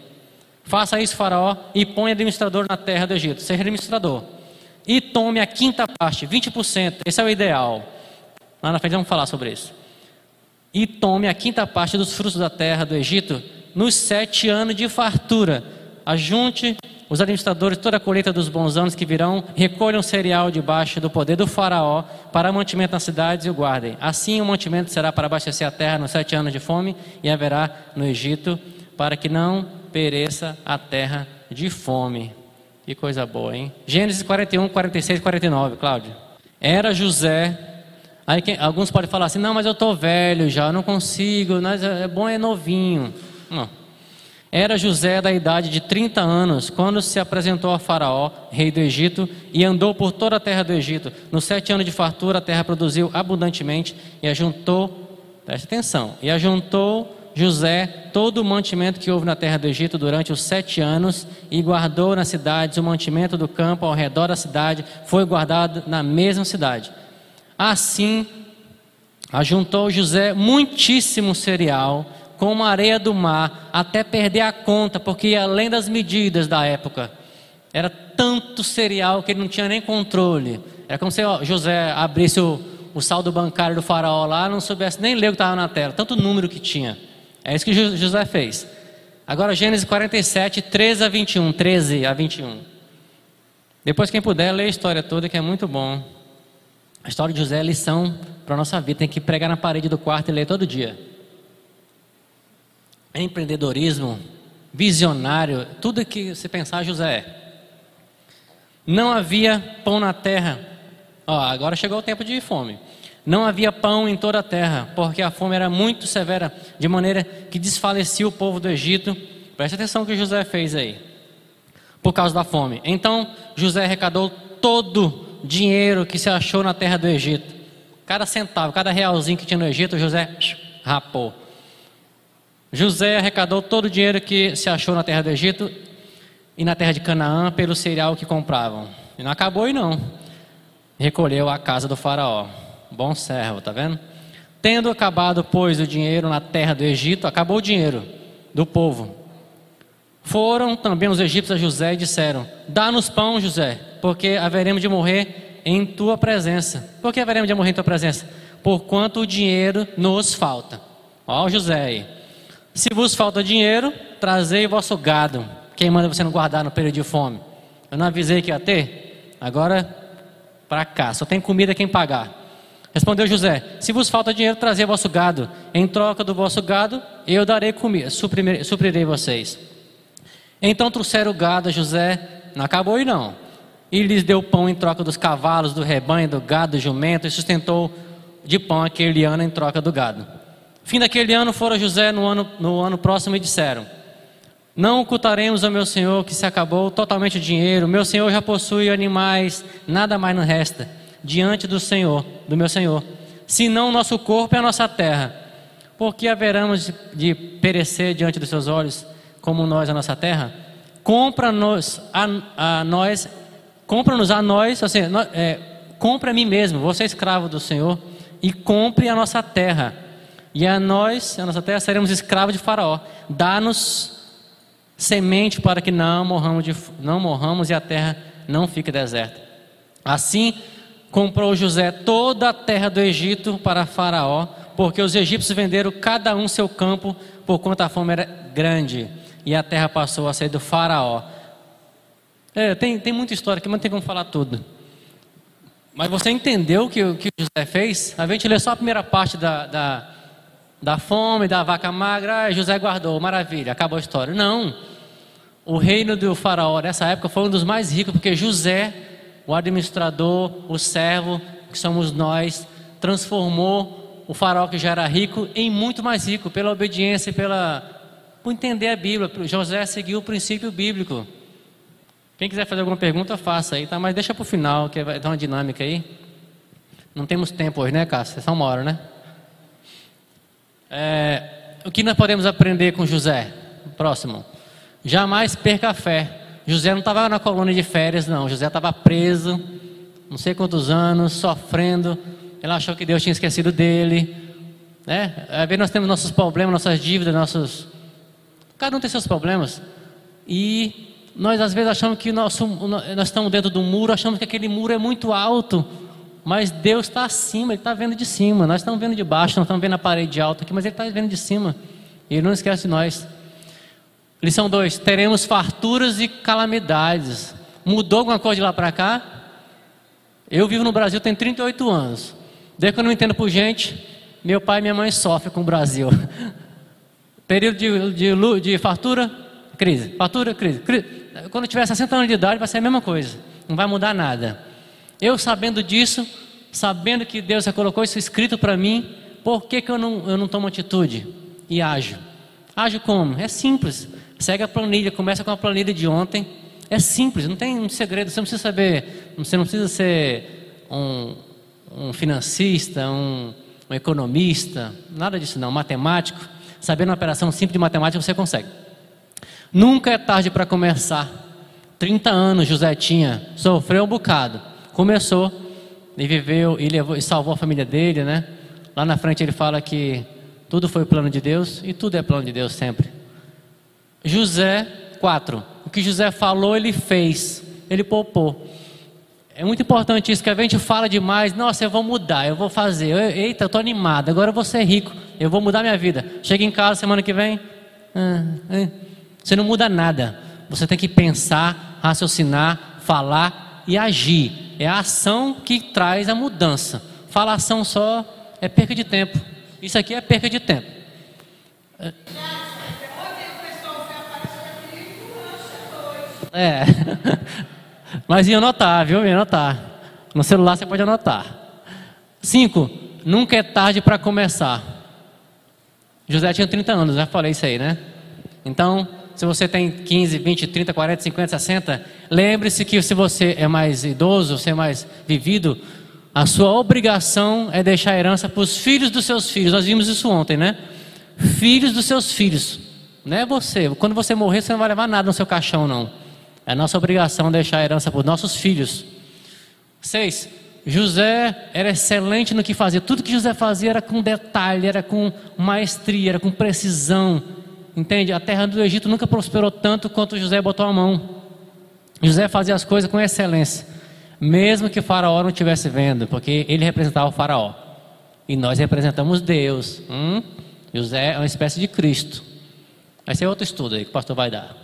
Faça isso, Faraó, e ponha administrador na terra do Egito. Seja administrador. E tome a quinta parte, 20%. Esse é o ideal. Lá na frente vamos falar sobre isso. E tome a quinta parte dos frutos da terra do Egito nos sete anos de fartura. Ajunte os administradores toda a colheita dos bons anos que virão, recolham cereal debaixo do poder do faraó para mantimento nas cidades e o guardem. Assim o mantimento será para abastecer a terra nos sete anos de fome e haverá no Egito, para que não pereça a terra de fome. Que coisa boa, hein? Gênesis 41, 46 e 49, Cláudio. Era José. Aí quem, alguns podem falar assim: não, mas eu estou velho já, não consigo, mas é, é bom é novinho. Não. Era José da idade de 30 anos, quando se apresentou a Faraó, rei do Egito, e andou por toda a terra do Egito. Nos sete anos de fartura, a terra produziu abundantemente e ajuntou, preste atenção, e ajuntou José todo o mantimento que houve na terra do Egito durante os sete anos e guardou nas cidades o mantimento do campo ao redor da cidade, foi guardado na mesma cidade. Assim, ajuntou José muitíssimo cereal, como a areia do mar, até perder a conta, porque além das medidas da época. Era tanto cereal que ele não tinha nem controle. Era como se ó, José abrisse o, o saldo bancário do faraó lá, não soubesse nem ler o que estava na tela, tanto número que tinha. É isso que José fez. Agora Gênesis 47, 13 a 21. 13 a 21. Depois, quem puder, lê a história toda, que é muito bom. A história de José é lição para a nossa vida. Tem que pregar na parede do quarto e ler todo dia. Empreendedorismo, visionário, tudo que se pensar, José é. Não havia pão na terra. Ó, agora chegou o tempo de fome. Não havia pão em toda a terra, porque a fome era muito severa, de maneira que desfalecia o povo do Egito. Preste atenção no que José fez aí, por causa da fome. Então José arrecadou todo o dinheiro que se achou na terra do Egito. Cada centavo, cada realzinho que tinha no Egito, José rapou. José arrecadou todo o dinheiro que se achou na terra do Egito e na terra de Canaã pelo cereal que compravam. E não acabou e não. Recolheu a casa do faraó. Bom servo, tá vendo? Tendo acabado, pois, o dinheiro na terra do Egito, acabou o dinheiro do povo. Foram também os egípcios a José e disseram: Dá-nos pão, José, porque haveremos de morrer em tua presença. Por que haveremos de morrer em tua presença? Porquanto o dinheiro nos falta. Ó, José aí. Se vos falta dinheiro, trazei vosso gado. Quem manda você não guardar no período de fome? Eu não avisei que ia ter? Agora, para cá, só tem comida quem pagar. Respondeu José: Se vos falta dinheiro, trazei vosso gado. Em troca do vosso gado, eu darei comida, suprirei, vocês. Então trouxeram o gado a José, não acabou e não. E lhes deu pão em troca dos cavalos, do rebanho, do gado, do jumento, e sustentou de pão aquele ano em troca do gado. Fim daquele ano foram José no ano, no ano próximo e disseram: Não ocultaremos ao meu senhor que se acabou totalmente o dinheiro, meu senhor já possui animais, nada mais não resta diante do Senhor, do meu Senhor, senão nosso corpo é a nossa terra. Porque haveremos de perecer diante dos seus olhos, como nós a nossa terra? Compra-nos a, a, nós, compra-nos a nós, assim, é, compre a mim mesmo, você é escravo do Senhor, e compre a nossa terra. E a nós, a nossa terra, seremos escravos de Faraó. Dá-nos semente para que não morramos, de, não morramos e a terra não fique deserta. Assim, comprou José toda a terra do Egito para Faraó, porque os egípcios venderam cada um seu campo, por quanto a fome era grande, e a terra passou a ser do Faraó. É, tem, tem muita história aqui, mas não tem como falar tudo. Mas você entendeu o que, que José fez? A gente lê só a primeira parte da, da, da fome, da vaca magra, José guardou, maravilha, acabou a história. Não. O reino do faraó nessa época foi um dos mais ricos, porque José o administrador, o servo, que somos nós, transformou o faraó que já era rico em muito mais rico, pela obediência e pela, por entender a Bíblia. José seguiu o princípio bíblico. Quem quiser fazer alguma pergunta, faça aí, tá? Mas deixa para o final, que vai dar uma dinâmica aí. Não temos tempo hoje, né, Cássio? É só uma hora, né? É, o que nós podemos aprender com José? Próximo. Jamais perca a fé. José não estava na colônia de férias, não. José estava preso, não sei quantos anos, sofrendo. Ele achou que Deus tinha esquecido dele. Né? Às vezes nós temos nossos problemas, nossas dívidas, nossos. Cada um tem seus problemas. E nós às vezes achamos que nosso, nós estamos dentro do muro, achamos que aquele muro é muito alto. Mas Deus está acima, Ele está vendo de cima. Nós estamos vendo de baixo, não estamos vendo a parede alta aqui, mas Ele está vendo de cima. E Ele não esquece de nós. Lição 2: teremos farturas e calamidades. Mudou alguma coisa de lá para cá? Eu vivo no Brasil tem 38 anos. Desde que eu não entendo por gente, meu pai e minha mãe sofrem com o Brasil. Período de, de, de fartura, crise. Fartura, crise. crise. Quando tiver 60 anos de idade, vai ser a mesma coisa. Não vai mudar nada. Eu sabendo disso, sabendo que Deus já colocou isso escrito para mim, por que, que eu, não, eu não tomo atitude e ajo? Ajo como? É simples. Segue a planilha, começa com a planilha de ontem. É simples, não tem um segredo. Você não precisa saber, você não precisa ser um, um financista, um, um economista, nada disso não. Matemático, sabendo uma operação simples de matemática você consegue. Nunca é tarde para começar. 30 anos José tinha, sofreu um bocado. Começou e viveu e levou e salvou a família dele, né? Lá na frente ele fala que tudo foi plano de Deus e tudo é plano de Deus sempre. José, 4. O que José falou, ele fez, ele poupou. É muito importante isso, que a gente fala demais, nossa, eu vou mudar, eu vou fazer, eu, eita, eu estou animado, agora eu vou ser rico, eu vou mudar minha vida. Chega em casa semana que vem, ah, Você não muda nada. Você tem que pensar, raciocinar, falar e agir. É a ação que traz a mudança. Falação só é perca de tempo. Isso aqui é perca de tempo. É. Mas ia anotar, viu? Ia anotar. No celular você pode anotar. Cinco, nunca é tarde para começar. José tinha 30 anos, já falei isso aí, né? Então, se você tem 15, 20, 30, 40, 50, 60, lembre-se que se você é mais idoso, você é mais vivido, a sua obrigação é deixar a herança para os filhos dos seus filhos. Nós vimos isso ontem, né? Filhos dos seus filhos. Não é você. Quando você morrer, você não vai levar nada no seu caixão, não. É nossa obrigação deixar a herança para os nossos filhos. Seis, José era excelente no que fazia. Tudo que José fazia era com detalhe, era com maestria, era com precisão. Entende? A terra do Egito nunca prosperou tanto quanto José botou a mão. José fazia as coisas com excelência, mesmo que o faraó não estivesse vendo, porque ele representava o faraó. E nós representamos Deus. Hum? José é uma espécie de Cristo. Esse é outro estudo aí que o pastor vai dar.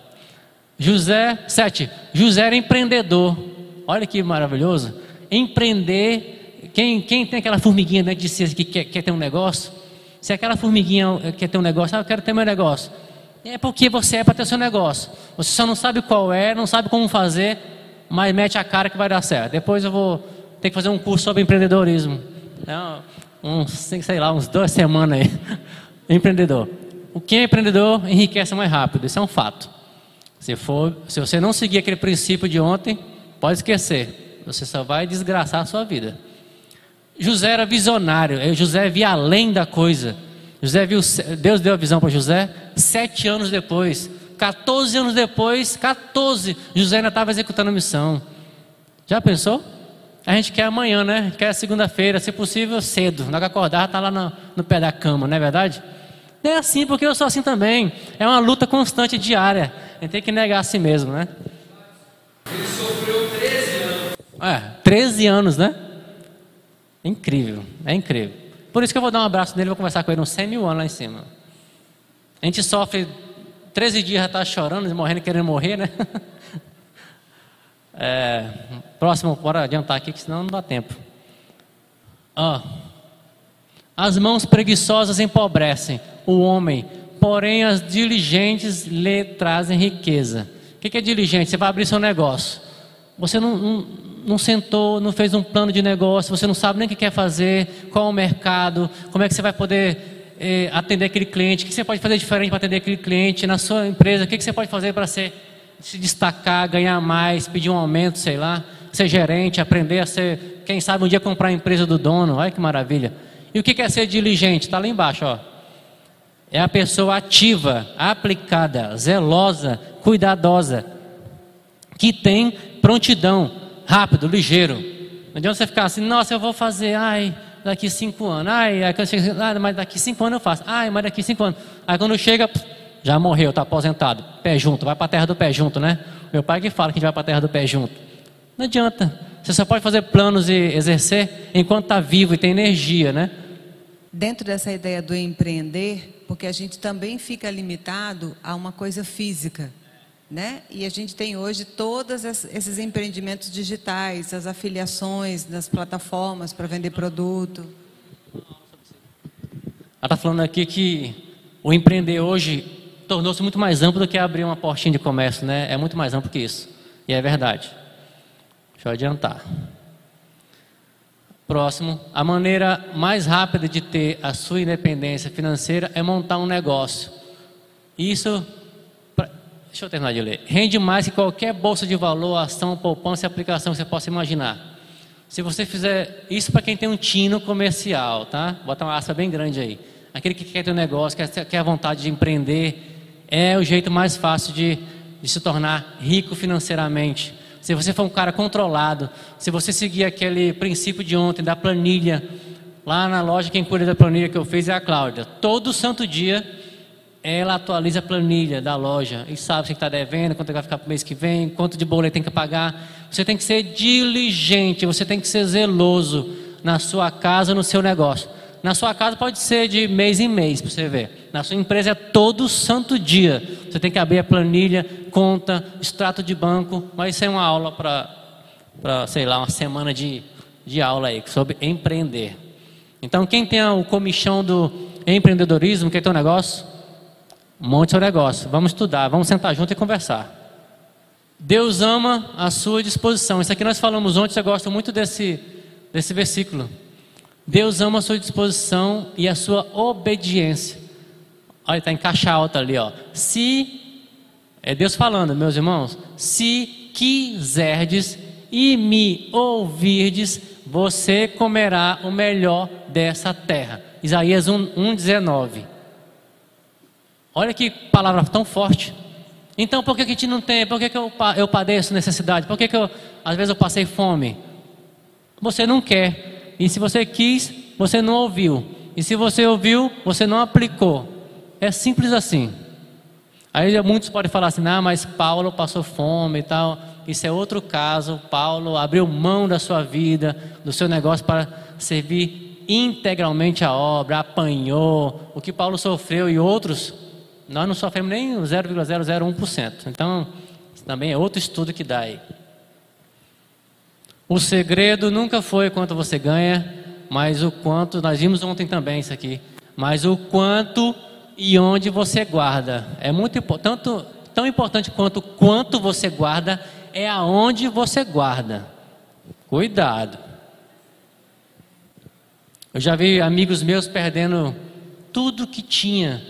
José, sete. José era empreendedor. Olha que maravilhoso empreender. Quem, quem tem aquela formiguinha dentro de si que quer, quer ter um negócio? Se aquela formiguinha quer ter um negócio, ah, eu quero ter meu negócio. É porque você é para ter seu negócio. Você só não sabe qual é, não sabe como fazer, mas mete a cara que vai dar certo. Depois eu vou ter que fazer um curso sobre empreendedorismo. É, uns, sei lá, uns duas semanas aí. Empreendedor. O que é empreendedor enriquece mais rápido, isso é um fato. Se, for, se você não seguir aquele princípio de ontem, pode esquecer. Você só vai desgraçar a sua vida. José era visionário, José via além da coisa. José viu, Deus deu a visão para José sete anos depois, 14 anos depois, 14, José ainda estava executando a missão. Já pensou? A gente quer amanhã, né? Quer segunda-feira, se possível cedo. Na hora que acordar, está lá no, no pé da cama, não é verdade? É assim, porque eu sou assim também. É uma luta constante diária. A gente tem que negar a si mesmo, né? Ele sofreu 13 é, 13 anos, né? Incrível, é incrível. Por isso que eu vou dar um abraço nele vou conversar com ele uns 100 mil anos lá em cima. A gente sofre 13 dias já está chorando, morrendo, querendo morrer, né? É, próximo, bora adiantar aqui, que senão não dá tempo. Ó, as mãos preguiçosas empobrecem o homem, porém as diligentes lhe trazem riqueza. O que é diligente? Você vai abrir seu negócio. Você não, não não sentou, não fez um plano de negócio, você não sabe nem o que quer fazer, qual é o mercado, como é que você vai poder eh, atender aquele cliente, o que você pode fazer diferente para atender aquele cliente na sua empresa, o que você pode fazer para se destacar, ganhar mais, pedir um aumento, sei lá, ser gerente, aprender a ser, quem sabe um dia comprar a empresa do dono, olha que maravilha. E o que é ser diligente? Está lá embaixo, ó. É a pessoa ativa, aplicada, zelosa, cuidadosa, que tem prontidão rápido, ligeiro. Não adianta você ficar assim, nossa, eu vou fazer, ai, daqui cinco anos, ai, ah, mas daqui cinco anos eu faço, ai, mas daqui cinco anos. Aí quando chega, já morreu, está aposentado, pé junto, vai para a terra do pé junto, né? Meu pai que fala que a gente vai para a terra do pé junto. Não adianta. Você só pode fazer planos e exercer enquanto está vivo e tem energia, né? Dentro dessa ideia do empreender, porque a gente também fica limitado a uma coisa física. Né? E a gente tem hoje todos esses empreendimentos digitais, as afiliações nas plataformas para vender produto. Ela está falando aqui que o empreender hoje tornou-se muito mais amplo do que abrir uma portinha de comércio, né? É muito mais amplo que isso. E é verdade. Deixa eu adiantar. Próximo, a maneira mais rápida de ter a sua independência financeira é montar um negócio. Isso Deixa eu terminar de ler. Rende mais que qualquer bolsa de valor, ação, poupança e aplicação que você possa imaginar. Se você fizer isso para quem tem um tino comercial, tá? Bota uma aspa bem grande aí. Aquele que quer ter um negócio, quer, quer a vontade de empreender, é o jeito mais fácil de, de se tornar rico financeiramente. Se você for um cara controlado, se você seguir aquele princípio de ontem da planilha, lá na loja quem cuida da planilha que eu fiz é a Cláudia. Todo santo dia ela atualiza a planilha da loja e sabe se está devendo, quanto vai ficar para o mês que vem, quanto de boleto tem que pagar. Você tem que ser diligente, você tem que ser zeloso na sua casa, no seu negócio. Na sua casa pode ser de mês em mês, para você ver. Na sua empresa é todo santo dia. Você tem que abrir a planilha, conta, extrato de banco. Mas isso é uma aula para, sei lá, uma semana de, de aula aí sobre empreender. Então, quem tem o comichão do empreendedorismo, quer ter um negócio? Monte seu negócio. Vamos estudar, vamos sentar junto e conversar. Deus ama a sua disposição. Isso aqui nós falamos ontem, eu gosto muito desse, desse versículo. Deus ama a sua disposição e a sua obediência. Olha, está em caixa alta ali, ó. Se, é Deus falando, meus irmãos, se quiserdes e me ouvirdes, você comerá o melhor dessa terra. Isaías 1,19. Olha que palavra tão forte. Então, por que, que a gente não tem? Por que, que eu, eu padeço necessidade? Por que, que eu, às vezes eu passei fome? Você não quer. E se você quis, você não ouviu. E se você ouviu, você não aplicou. É simples assim. Aí muitos podem falar assim: ah, mas Paulo passou fome e tal. Isso é outro caso. Paulo abriu mão da sua vida, do seu negócio para servir integralmente a obra, apanhou. O que Paulo sofreu e outros nós não sofremos nem 0,001%. Então, também é outro estudo que dá aí. O segredo nunca foi quanto você ganha, mas o quanto, nós vimos ontem também isso aqui, mas o quanto e onde você guarda. É muito tanto, tão importante quanto quanto você guarda, é aonde você guarda. Cuidado. Eu já vi amigos meus perdendo tudo que tinha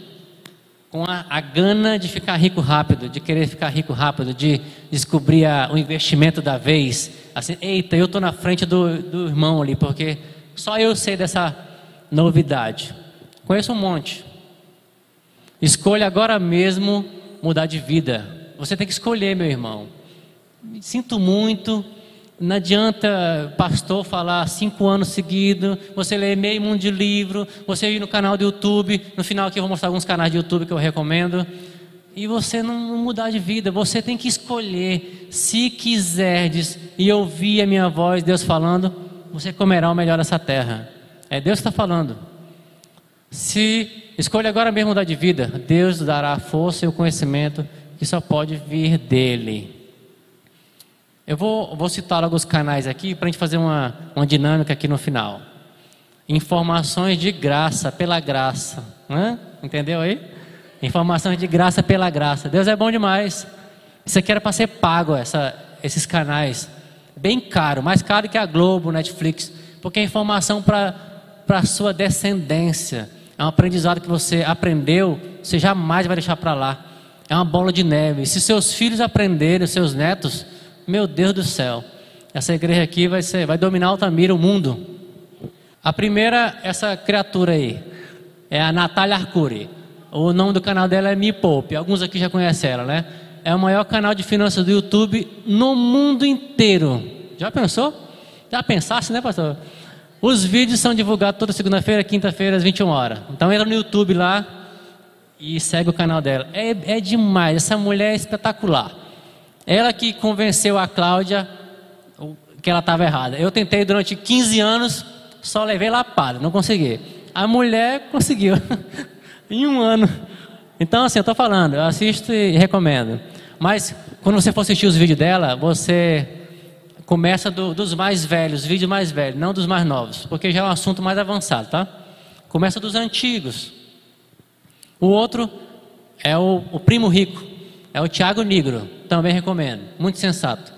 com a, a, gana de ficar rico rápido, de querer ficar rico rápido, de descobrir a, o investimento da vez. Assim, eita, eu estou na frente do, do irmão ali, porque só eu sei dessa novidade. Conheço um monte. Escolha agora mesmo mudar de vida. Você tem que escolher, meu irmão. Sinto muito, não adianta pastor falar cinco anos seguidos, você ler meio mundo de livro, você ir no canal do YouTube, no final aqui eu vou mostrar alguns canais de YouTube que eu recomendo, e você não mudar de vida, você tem que escolher, se quiserdes e ouvir a minha voz, Deus falando, você comerá o melhor dessa terra. É Deus que está falando. Se escolha agora mesmo mudar de vida, Deus dará a força e o conhecimento que só pode vir dele. Eu vou, vou citar alguns canais aqui para a gente fazer uma, uma dinâmica aqui no final. Informações de graça, pela graça. Né? Entendeu aí? Informações de graça pela graça. Deus é bom demais. Isso aqui era para ser pago, essa, esses canais. Bem caro, mais caro que a Globo, Netflix. Porque é informação para a sua descendência. É um aprendizado que você aprendeu, você jamais vai deixar para lá. É uma bola de neve. Se seus filhos aprenderem, seus netos, meu Deus do céu, essa igreja aqui vai, ser, vai dominar Altamira, o mundo. A primeira, essa criatura aí, é a Natália Arcuri. O nome do canal dela é Me Poupe. Alguns aqui já conhecem ela, né? É o maior canal de finanças do YouTube no mundo inteiro. Já pensou? Já pensasse, né, pastor? Os vídeos são divulgados toda segunda-feira, quinta-feira, às 21 horas. Então entra no YouTube lá e segue o canal dela. É, é demais. Essa mulher é espetacular. Ela que convenceu a Cláudia que ela estava errada. Eu tentei durante 15 anos, só levei lapada, não consegui. A mulher conseguiu, em um ano. Então, assim, eu estou falando, eu assisto e recomendo. Mas, quando você for assistir os vídeos dela, você começa do, dos mais velhos, vídeos mais velhos, não dos mais novos, porque já é um assunto mais avançado, tá? Começa dos antigos. O outro é o, o primo rico, é o Tiago Negro também recomendo, muito sensato.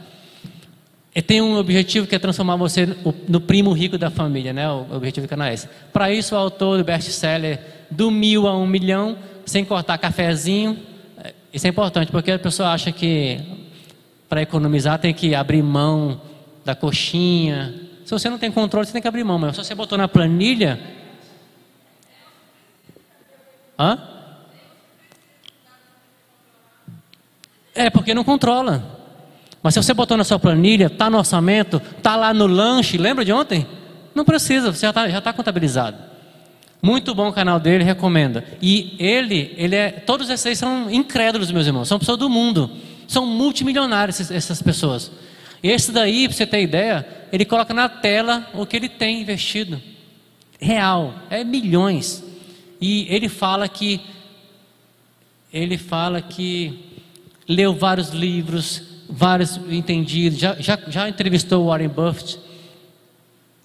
E tem um objetivo que é transformar você no primo rico da família, né? O objetivo do canal é esse. Para isso, o autor do best-seller do mil a um milhão, sem cortar cafezinho. É, isso é importante, porque a pessoa acha que para economizar tem que abrir mão da coxinha. Se você não tem controle, você tem que abrir mão. Mas se você botou na planilha. Hã? É porque não controla. Mas se você botou na sua planilha, está no orçamento, está lá no lanche, lembra de ontem? Não precisa, você já está já tá contabilizado. Muito bom o canal dele, recomenda. E ele, ele é, todos esses são incrédulos, meus irmãos, são pessoas do mundo, são multimilionários essas pessoas. Esse daí, para você ter ideia, ele coloca na tela o que ele tem investido. Real, é milhões. E ele fala que ele fala que leu vários livros, vários entendidos, já, já, já entrevistou Warren Buffett.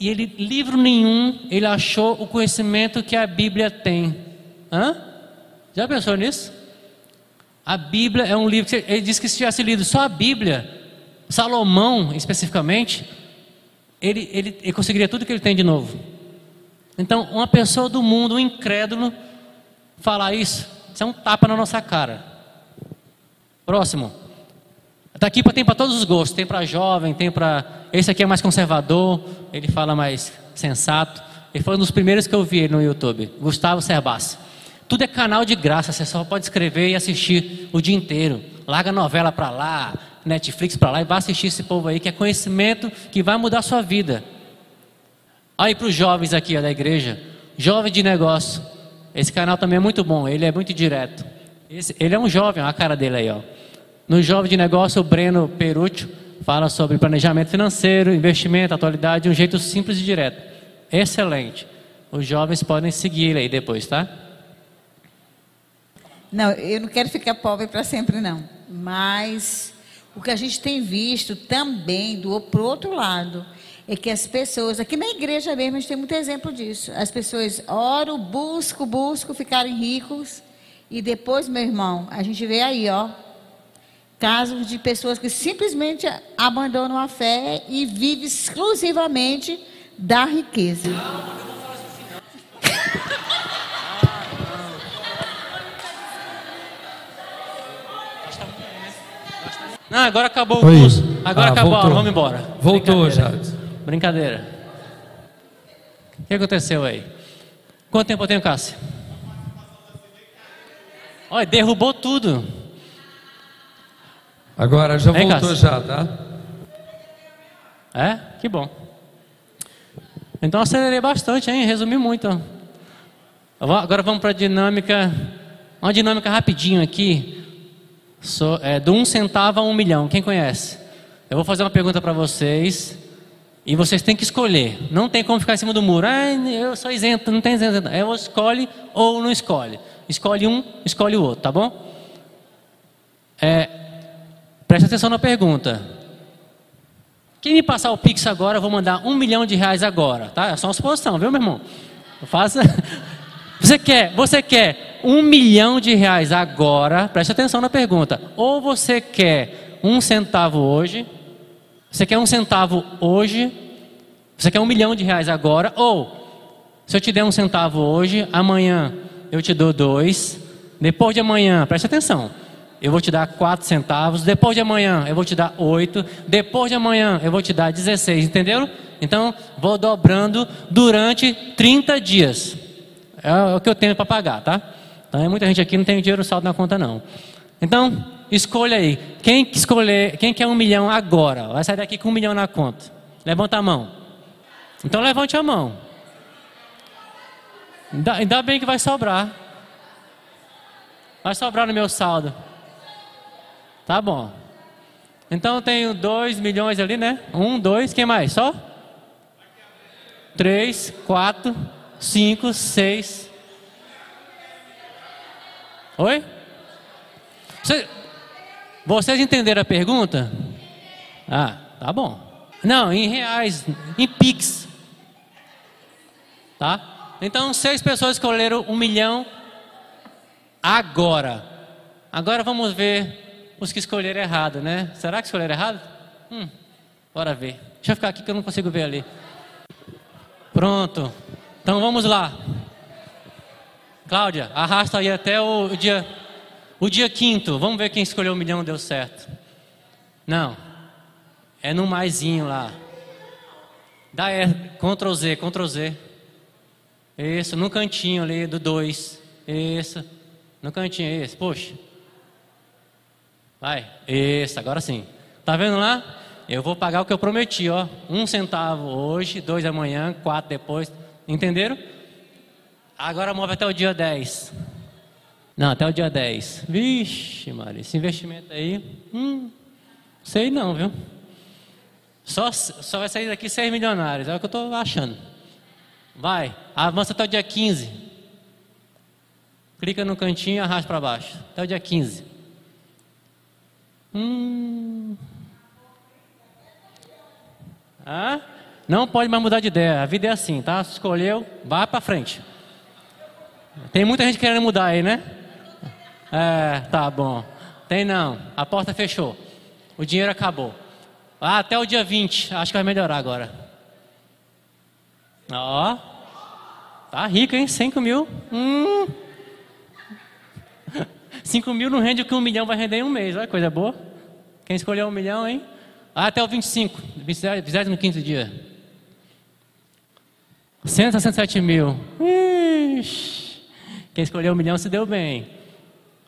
E ele, livro nenhum, ele achou o conhecimento que a Bíblia tem. Hã? Já pensou nisso? A Bíblia é um livro que ele disse que se tivesse lido só a Bíblia, Salomão especificamente, ele, ele, ele conseguiria tudo que ele tem de novo. Então, uma pessoa do mundo, um incrédulo, falar isso, isso é um tapa na nossa cara. Próximo. Daqui tem para todos os gostos, tem para jovem, tem para. Esse aqui é mais conservador, ele fala mais sensato. Ele foi um dos primeiros que eu vi no YouTube, Gustavo Cerbasi. Tudo é canal de graça, você só pode escrever e assistir o dia inteiro. Larga novela para lá, Netflix para lá e vai assistir esse povo aí, que é conhecimento que vai mudar a sua vida. Aí para os jovens aqui ó, da igreja, jovem de negócio. Esse canal também é muito bom, ele é muito direto. Esse, ele é um jovem, olha a cara dele aí, ó. No Jovem de Negócio, o Breno Peruccio fala sobre planejamento financeiro, investimento, atualidade, de um jeito simples e direto. Excelente. Os jovens podem seguir ele aí depois, tá? Não, eu não quero ficar pobre para sempre, não. Mas o que a gente tem visto também, do pro outro lado, é que as pessoas, aqui na igreja mesmo, a gente tem muito exemplo disso. As pessoas oram, buscam, buscam ficarem ricos. E depois, meu irmão, a gente vê aí, ó, Casos de pessoas que simplesmente abandonam a fé e vivem exclusivamente da riqueza. Não, agora acabou o curso. Agora ah, acabou voltou. vamos embora. Voltou já. Brincadeira. O que aconteceu aí? Quanto tempo eu tenho, Cássio? Olha, derrubou tudo. Agora já Vem, voltou já, tá? É? Que bom. Então acelerei bastante, hein? Resumi muito. Agora vamos para a dinâmica. Uma dinâmica rapidinho aqui. So, é, do um centavo a um milhão. Quem conhece? Eu vou fazer uma pergunta para vocês. E vocês têm que escolher. Não tem como ficar em cima do muro. Ah, eu sou isento, não tem isento. É ou escolhe ou não escolhe. Escolhe um, escolhe o outro, tá bom? É, Preste atenção na pergunta. Quem me passar o Pix agora, eu vou mandar um milhão de reais agora, tá? É só uma suposição, viu, meu irmão? Faça. Você quer, você quer um milhão de reais agora? Preste atenção na pergunta. Ou você quer um centavo hoje? Você quer um centavo hoje? Você quer um milhão de reais agora? Ou se eu te der um centavo hoje, amanhã eu te dou dois. Depois de amanhã, preste atenção eu vou te dar 4 centavos. Depois de amanhã, eu vou te dar 8. Depois de amanhã, eu vou te dar 16. Entenderam? Então, vou dobrando durante 30 dias. É o que eu tenho para pagar, tá? Então, muita gente aqui não tem dinheiro saldo na conta, não. Então, escolha aí. Quem escolher, quem quer um milhão agora? Vai sair daqui com um milhão na conta. Levanta a mão. Então, levante a mão. Ainda, ainda bem que vai sobrar. Vai sobrar no meu saldo. Tá bom. Então eu tenho 2 milhões ali, né? Um, dois, quem mais? Só? Três, quatro, cinco, seis. Oi? vocês entenderam a pergunta? Ah, tá bom. Não, em reais, em Pix. Tá? Então, seis pessoas escolheram um milhão agora. Agora vamos ver os que escolheram errado, né? Será que escolheram errado? Hum, bora ver. Deixa eu ficar aqui que eu não consigo ver ali. Pronto. Então vamos lá. Cláudia, arrasta aí até o, dia o dia quinto. Vamos ver quem escolheu o milhão deu certo. Não. É no maisinho lá. Dá é, Ctrl Z, Ctrl Z. Isso, no cantinho ali do 2. Isso. No cantinho, isso. Poxa. Vai. Isso, agora sim. Tá vendo lá? Eu vou pagar o que eu prometi, ó. Um centavo hoje, dois amanhã, quatro depois. Entenderam? Agora move até o dia 10. Não, até o dia 10. Vixe, Maria, esse investimento aí, hum, sei não, viu? Só, só vai sair daqui 6 milionários, é o que eu estou achando. Vai, avança até o dia 15. Clica no cantinho e arrasta para baixo. Até o dia 15. Hum. Ah? Não pode mais mudar de ideia. A vida é assim, tá? Escolheu, vá para frente. Tem muita gente querendo mudar aí, né? É, tá bom. Tem não. A porta fechou. O dinheiro acabou. Ah, até o dia 20. Acho que vai melhorar agora. Ó. Tá rico, hein? 5 mil. Hum. 5 mil não rende o que um milhão vai render em um mês. Olha coisa boa. Quem escolheu um milhão, hein? Ah, até o 25. 25 dia. 167 mil. Ixi. Quem escolheu um milhão se deu bem.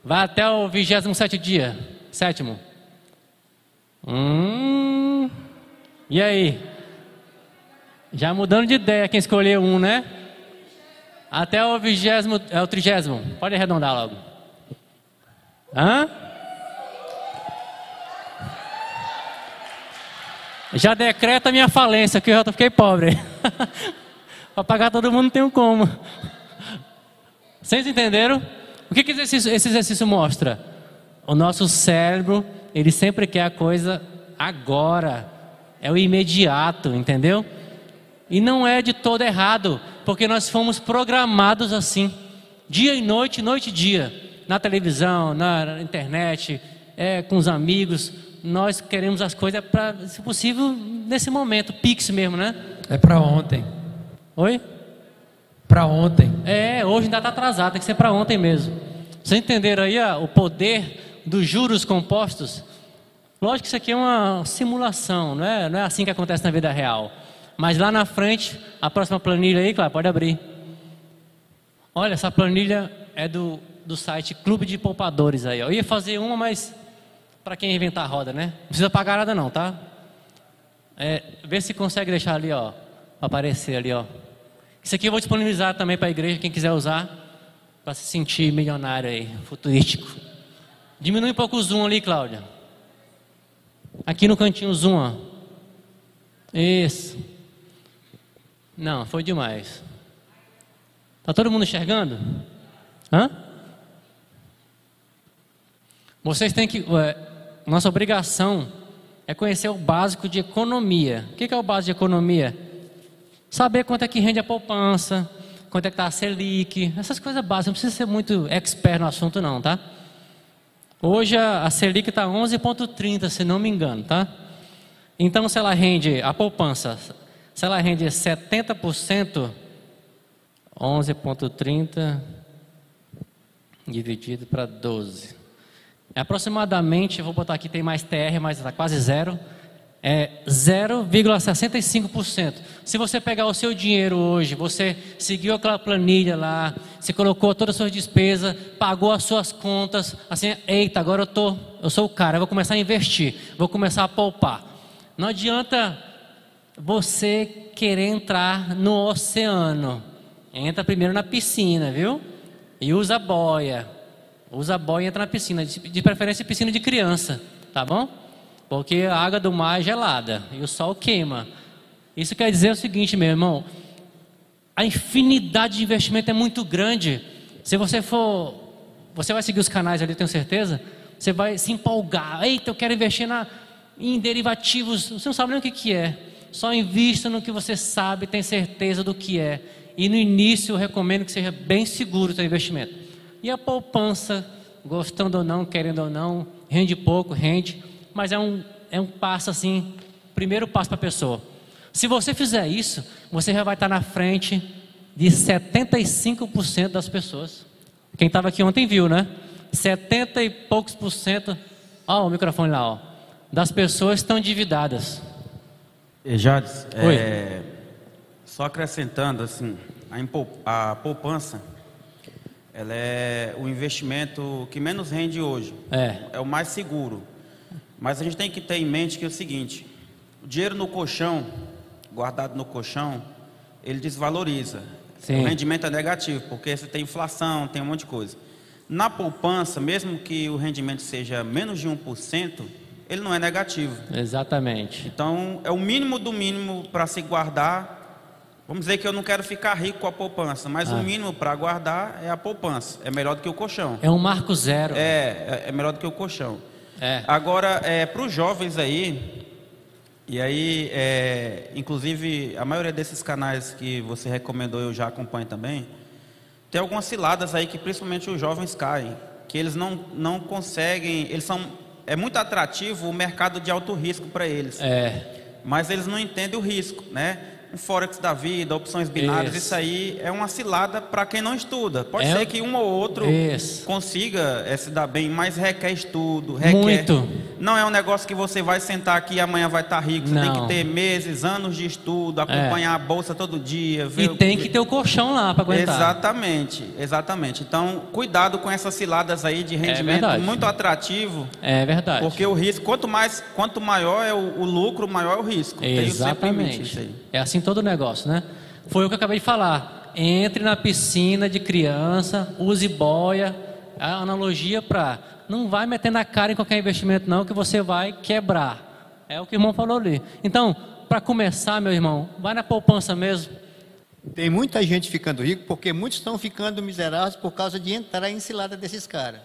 Vai até o 27 dia. Sétimo. Hum. E aí? Já mudando de ideia quem escolheu um, né? Até o vigésimo, é o trigésimo. Pode arredondar logo. Hã? Já decreta minha falência, que eu já fiquei pobre. Para pagar todo mundo não tenho como. Vocês entenderam? O que, que esse, exercício, esse exercício mostra? O nosso cérebro, ele sempre quer a coisa agora. É o imediato, entendeu? E não é de todo errado, porque nós fomos programados assim, dia e noite, noite e dia, na televisão, na internet, é, com os amigos. Nós queremos as coisas para, se possível, nesse momento, pix mesmo, né? É para ontem. Oi? Para ontem. É, hoje ainda está atrasado, tem que ser para ontem mesmo. Vocês entenderam aí ó, o poder dos juros compostos? Lógico que isso aqui é uma simulação, não é, não é assim que acontece na vida real. Mas lá na frente, a próxima planilha aí, claro, pode abrir. Olha, essa planilha é do, do site Clube de Poupadores aí. Ó. Eu ia fazer uma, mas para quem inventar a roda, né? Não precisa pagar nada não, tá? É, vê se consegue deixar ali, ó, aparecer ali, ó. Isso aqui eu vou disponibilizar também para a igreja, quem quiser usar, para se sentir milionário aí, futurístico. Diminui um pouco o zoom ali, Cláudia. Aqui no cantinho zoom, ó. Isso. Não, foi demais. Tá todo mundo enxergando? Hã? Vocês têm que. nossa obrigação é conhecer o básico de economia. O que é o básico de economia? Saber quanto é que rende a poupança, quanto é que está a Selic, essas coisas básicas. Não precisa ser muito expert no assunto, não, tá? Hoje a, Selic está 11,30, se não me engano, tá? Então, se ela rende a poupança se ela rende 70%, 11,30 dividido para 12. É aproximadamente, vou botar aqui, tem mais TR, mas está quase zero. É 0,65%. Se você pegar o seu dinheiro hoje, você seguiu aquela planilha lá, você colocou todas as suas despesas, pagou as suas contas, assim, eita, agora eu tô, eu sou o cara, eu vou começar a investir, vou começar a poupar. Não adianta você querer entrar no oceano. Entra primeiro na piscina, viu? E usa boia. Usa boia e entra na piscina. De preferência piscina de criança, tá bom? Porque a água do mar é gelada e o sol queima. Isso quer dizer o seguinte, meu irmão. A infinidade de investimento é muito grande. Se você for. Você vai seguir os canais ali, tenho certeza. Você vai se empolgar. Eita, eu quero investir na, em derivativos. Você não sabe nem o que, que é. Só invista no que você sabe, tem certeza do que é. E no início eu recomendo que seja bem seguro o seu investimento. E a poupança, gostando ou não, querendo ou não, rende pouco, rende, mas é um, é um passo assim, primeiro passo para a pessoa. Se você fizer isso, você já vai estar na frente de 75% das pessoas. Quem estava aqui ontem viu, né? 70 e poucos por cento, ó, o microfone lá, ó, das pessoas estão endividadas. Jades, é, só acrescentando assim, a, poupança, ela é o investimento que menos rende hoje. É. É o mais seguro. Mas a gente tem que ter em mente que é o seguinte: o dinheiro no colchão, guardado no colchão, ele desvaloriza. Sim. O rendimento é negativo, porque você tem inflação, tem um monte de coisa. Na poupança, mesmo que o rendimento seja menos de 1%, ele não é negativo. Exatamente. Então, é o mínimo do mínimo para se guardar Vamos dizer que eu não quero ficar rico com a poupança, mas Ah. o mínimo para guardar é a poupança. É melhor do que o colchão. É um marco zero. É, é, é melhor do que o colchão. É. Agora, é, para os jovens aí, e aí, é, inclusive, a maioria desses canais que você recomendou eu já acompanho também, tem algumas ciladas aí que principalmente os jovens caem, que eles não, não conseguem, eles são, é muito atrativo o mercado de alto risco para eles, É. mas eles não entendem o risco, né? Um Forex da vida, opções binárias, Isso. isso aí é uma cilada para quem não estuda. Pode É ser que um ou outro Isso. consiga eh, se dar bem, mas requer estudo, requer. Muito. Não é um negócio que você vai sentar aqui e amanhã vai estar rico. Você tem Não. que ter meses, anos de estudo, acompanhar a bolsa todo dia. ver E o tem que ter o colchão lá para aguentar. Exatamente, exatamente. Então, cuidado com essas ciladas aí de rendimento É muito atrativo, É verdade. porque o risco, quanto mais, quanto maior é o, o lucro, maior é o risco. Exatamente. É assim todo negócio, né? Foi o que eu acabei de falar. Entre na piscina de criança, use boia. A analogia para não vai metendo a cara em qualquer investimento não que você vai quebrar. É o que o irmão falou ali. Então, para começar, meu irmão, vai na poupança mesmo. Tem muita gente ficando rico porque muitos estão ficando miseráveis por causa de entrar em cilada desses caras.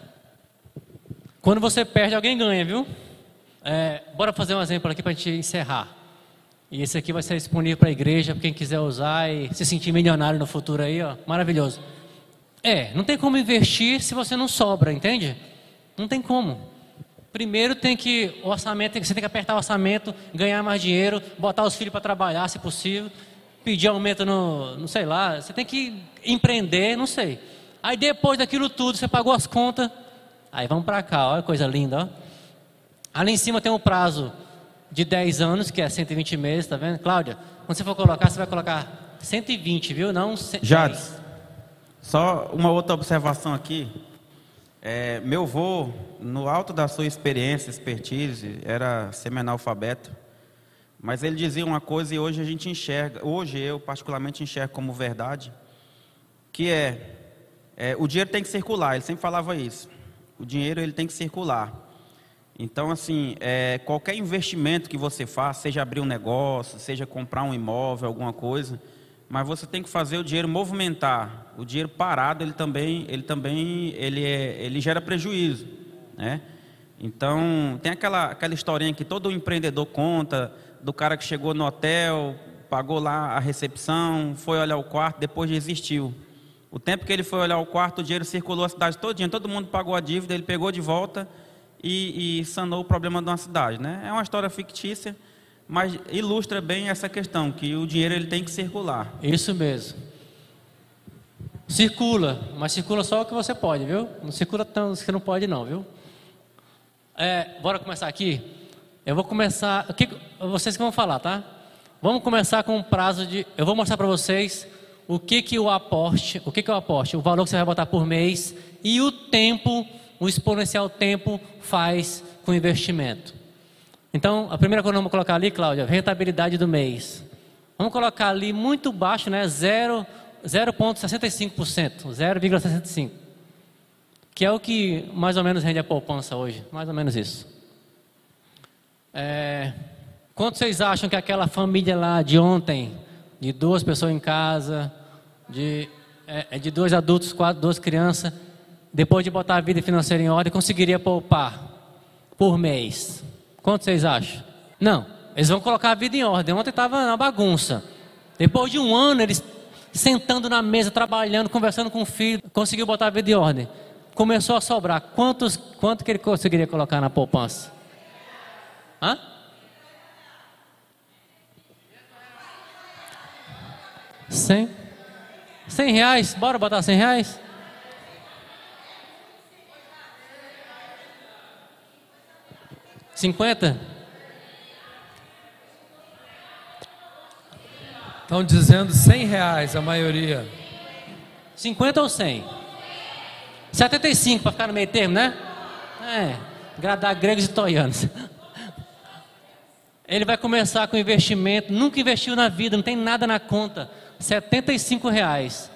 Quando você perde, alguém ganha, viu? É, bora fazer um exemplo aqui para a gente encerrar. E esse aqui vai ser disponível para a igreja, para quem quiser usar e se sentir milionário no futuro aí, ó. Maravilhoso. É, não tem como investir se você não sobra, entende? Não tem como. Primeiro tem que o orçamento, você tem que apertar o orçamento, ganhar mais dinheiro, botar os filhos para trabalhar, se possível, pedir aumento no, não sei lá, você tem que empreender, não sei. Aí depois daquilo tudo, você pagou as contas, aí vamos para cá, olha que coisa linda, ó. Ali em cima tem um prazo de 10 anos, que é 120 meses, tá vendo? Cláudia, quando você for colocar, você vai colocar 120, viu? Não 100. Jades, só uma outra observação aqui. É, meu avô, no alto da sua experiência, expertise, era semi-analfabeto. Mas ele dizia uma coisa e hoje a gente enxerga, hoje eu particularmente enxergo como verdade, que é, é, o dinheiro tem que circular, ele sempre falava isso. O dinheiro ele tem que circular. Então, assim, é, qualquer investimento que você faça, seja abrir um negócio, seja comprar um imóvel, alguma coisa, mas você tem que fazer o dinheiro movimentar. O dinheiro parado, ele também, ele também, ele, é, ele gera prejuízo, né? Então, tem aquela, aquela historinha que todo empreendedor conta, do cara que chegou no hotel, pagou lá a recepção, foi olhar o quarto, depois desistiu. O tempo que ele foi olhar o quarto, o dinheiro circulou a cidade todinha, todo mundo pagou a dívida, ele pegou de volta e, e sanou o problema de uma cidade, né? É uma história fictícia, mas ilustra bem essa questão que o dinheiro ele tem que circular. Isso mesmo. Circula, mas circula só o que você pode, viu? Não circula tanto que não pode não, viu? É, bora começar aqui? Eu vou começar, o que, vocês que vão falar, tá? Vamos começar com um prazo de, eu vou mostrar para vocês o que que o aporte, o que que é o aporte, o valor que você vai botar por mês e o tempo, o exponencial tempo faz com o investimento. Então, a primeira coisa que vamos colocar ali, Cláudia, rentabilidade do mês. Vamos colocar ali muito baixo, né? 0 0,65%, 0,65%. Que é o que mais ou menos rende a poupança hoje, mais ou menos isso. É, quanto vocês acham que aquela família lá de ontem, de duas pessoas em casa, de, é, de dois adultos, quatro, duas crianças, depois de botar a vida financeira em ordem, conseguiria poupar por mês? Quanto vocês acham? Não, eles vão colocar a vida em ordem. Ontem estava na bagunça. Depois de um ano, eles sentando na mesa, trabalhando, conversando com o filho, conseguiu botar a vida em ordem. Começou a sobrar. Quantos, quanto que ele conseguiria colocar na poupança? Hã? Cem? Cem reais? Bora botar cem reais? Cinquenta? Estão dizendo 100 reais a maioria. 50 ou 100? 75 para ficar no meio termo, né? É, agradar gregos e toianos. Ele vai começar com investimento, nunca investiu na vida, não tem nada na conta. 75 reais.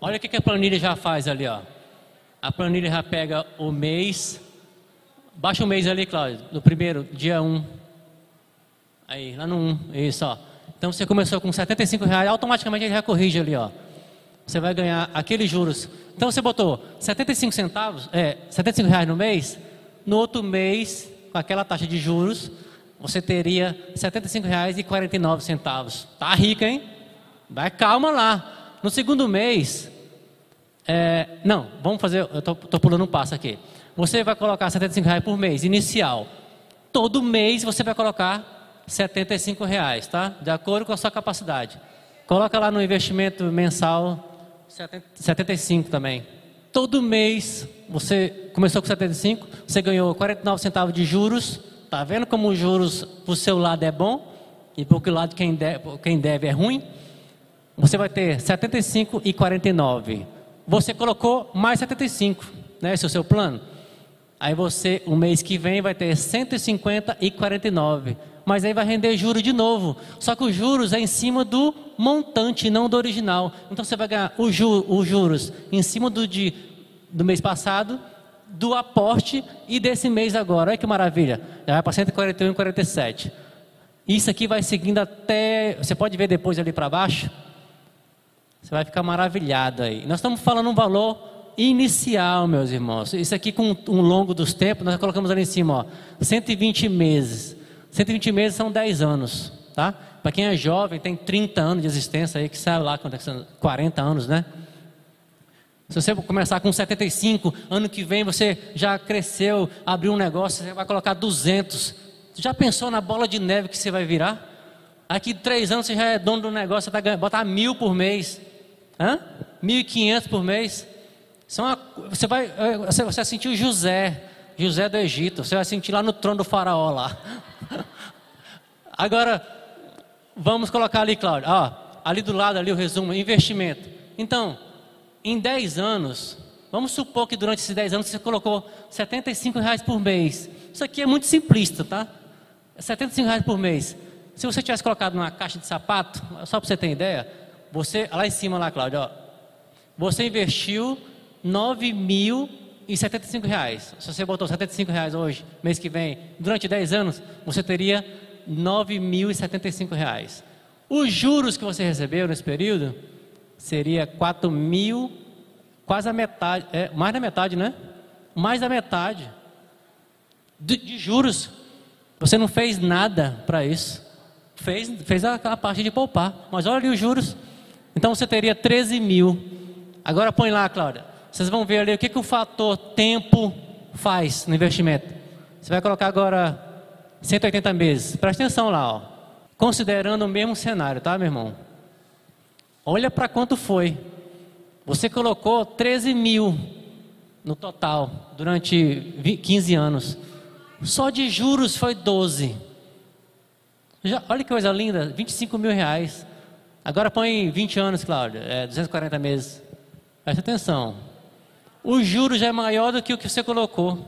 Olha o que a planilha já faz ali, ó. A planilha já pega o mês. Baixa o mês ali, Cláudio, no primeiro, dia 1. Aí, lá no 1, isso, ó. Então você começou com 75 reais, automaticamente ele já corrige ali, ó. Você vai ganhar aqueles juros. Então você botou 75 centavos, é, 75 reais no mês, no outro mês, com aquela taxa de juros, você teria R$ 75,49. Tá rica, hein? Vai calma lá. No segundo mês, é, não, vamos fazer, eu estou pulando um passo aqui. Você vai colocar 75 reais por mês, inicial. Todo mês você vai colocar 75 reais, tá? De acordo com a sua capacidade. Coloca lá no investimento mensal 75 também. Todo mês você começou com 75, você ganhou 49 centavos de juros. Tá vendo como os juros para o seu lado é bom e para o lado quem deve, quem deve é ruim? Você vai ter 75 e 49. Você colocou mais 75, né? Esse é o seu plano. Aí você, o mês que vem, vai ter 150 e 49 mas aí vai render juros de novo. Só que os juros é em cima do montante, não do original. Então você vai ganhar os juros em cima do, de, do mês passado, do aporte e desse mês agora. Olha que maravilha. Já vai para 141 e 47. Isso aqui vai seguindo até. Você pode ver depois ali para baixo. Você vai ficar maravilhado aí. Nós estamos falando um valor inicial, meus irmãos. Isso aqui com um longo dos tempos, nós colocamos ali em cima, ó, 120 meses. 120 meses são 10 anos, tá? Para quem é jovem, tem 30 anos de existência aí, que sabe lá quando é 40 anos, né? Se você começar com 75, ano que vem você já cresceu, abriu um negócio, você vai colocar 200. Você já pensou na bola de neve que você vai virar? Aqui três anos você já é dono do negócio, você vai botar mil por mês. Hã? 1.500 por mês. Uma, você vai, é, você vai sentir o José, José do Egito. Você vai sentir lá no trono do faraó lá. Agora, vamos colocar ali, Cláudio. Ali do lado, ali o resumo, investimento. Então, em 10 anos, vamos supor que durante esses 10 anos você colocou 75 reais por mês. Isso aqui é muito simplista, tá? 75 reais por mês. Se você tivesse colocado numa caixa de sapato, só para você ter ideia, você, lá em cima lá, Cláudio, ó, você investiu 9 mil e 75 reais. Se você botou 75 reais hoje, mês que vem, durante 10 anos, você teria 9.075 reais. Os juros que você recebeu nesse período seria 4 mil, quase a metade, é, mais da metade, né? Mais da metade de, de juros. Você não fez nada para isso. Fez, fez a, a, parte de poupar. Mas olha ali os juros. Então você teria 13 mil. Agora põe lá, Cláudia. Vocês vão ver ali o que, que o fator tempo faz no investimento. Você vai colocar agora 180 meses. Presta atenção lá, ó. Considerando o mesmo cenário, tá, meu irmão? Olha para quanto foi. Você colocou 13 mil no total durante 15 anos. Só de juros foi 12. Já, olha que coisa linda, 25 mil reais. Agora põe 20 anos, Cláudia, é 240 meses. Presta atenção. O juros já é maior do que o que você colocou.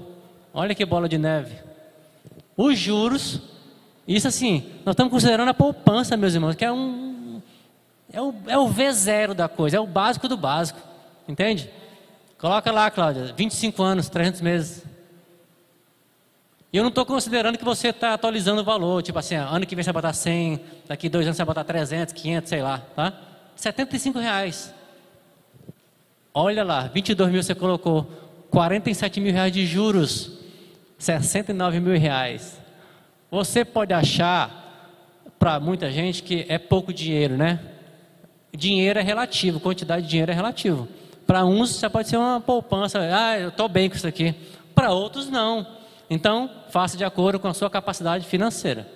Olha que bola de neve. Os juros, isso assim, nós estamos considerando a poupança, meus irmãos, que é um. É o, é o V0 da coisa, é o básico do básico. Entende? Coloca lá, Cláudia, 25 anos, 300 meses. E eu não estou considerando que você está atualizando o valor, tipo assim, ano que vem você vai botar 100, daqui dois anos você vai botar 300, 500, sei lá, tá? 75 reais. Olha lá, 22 mil você colocou, 47 mil reais de juros, 69 mil reais. Você pode achar, para muita gente, que é pouco dinheiro, né? Dinheiro é relativo, quantidade de dinheiro é relativo. Para uns, já pode ser uma poupança, ah, eu estou bem com isso aqui. Para outros, não. Então, faça de acordo com a sua capacidade financeira.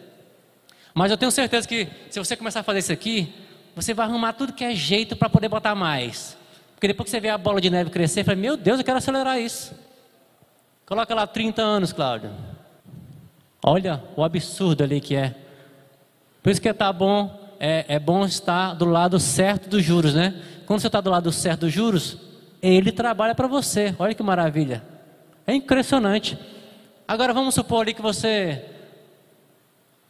Mas eu tenho certeza que, se você começar a fazer isso aqui, você vai arrumar tudo que é jeito para poder botar mais. Porque depois que você vê a bola de neve crescer, fala, meu Deus, eu quero acelerar isso. Coloca lá 30 anos, Cláudio. Olha o absurdo ali que é. Por isso que tá bom, é, é bom estar do lado certo dos juros, né? Quando você está do lado certo dos juros, ele trabalha para você. Olha que maravilha. É impressionante. Agora vamos supor ali que você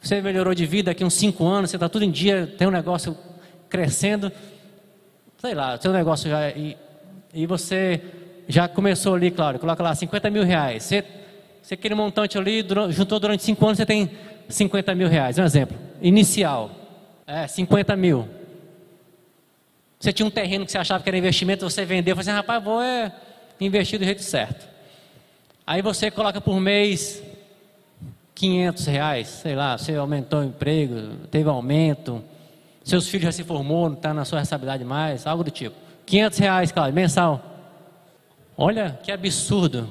você melhorou de vida aqui uns 5 anos, você está tudo em dia, tem um negócio crescendo sei lá, seu negócio já. E, e você já começou ali, claro, coloca lá 50 mil reais. Você, você aquele montante ali, durante, juntou durante 5 anos, você tem 50 mil reais. Um exemplo, inicial. É, 50 mil. Você tinha um terreno que você achava que era investimento, você vendeu, você assim, rapaz, vou é, investir do jeito certo. Aí você coloca por mês 500 reais, sei lá, você aumentou o emprego, teve aumento, seus filhos já se formou, não está na sua responsabilidade mais, algo do tipo. 500 reais, claro, mensal. Olha que absurdo.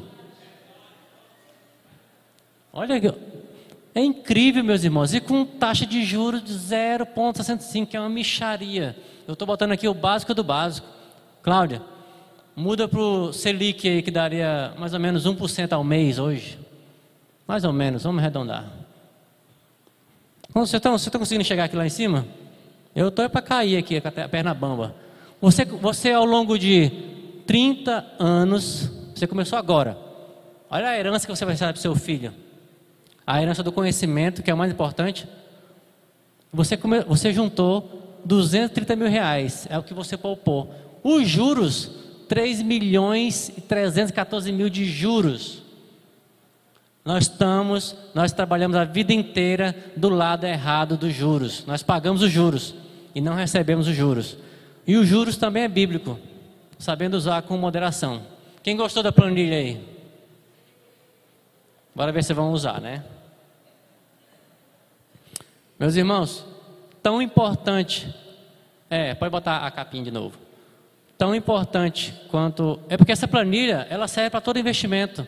Olha, é incrível, meus irmãos, e com taxa de juros de 0,65, que é uma micharia. Eu estou botando aqui o básico do básico. Cláudia, muda para o Selic aí, que daria mais ou menos 1% ao mês hoje. Mais ou menos, vamos arredondar. Vocês estão, você está conseguindo chegar aqui lá em cima? Eu estou para cair aqui, com a perna bamba. Você, você, ao longo de 30 anos, você começou agora. Olha a herança que você vai receber para seu filho. A herança do conhecimento, que é o mais importante. Você, come, você juntou 230 mil reais, é o que você poupou. Os juros, 3 milhões e 314 mil de juros. Nós estamos, nós trabalhamos a vida inteira do lado errado dos juros. Nós pagamos os juros e não recebemos os juros. E os juros também é bíblico, sabendo usar com moderação. Quem gostou da planilha aí? Bora ver se vão usar, né? Meus irmãos, tão importante, é, pode botar a capinha de novo. Tão importante quanto, é porque essa planilha, ela serve para todo investimento.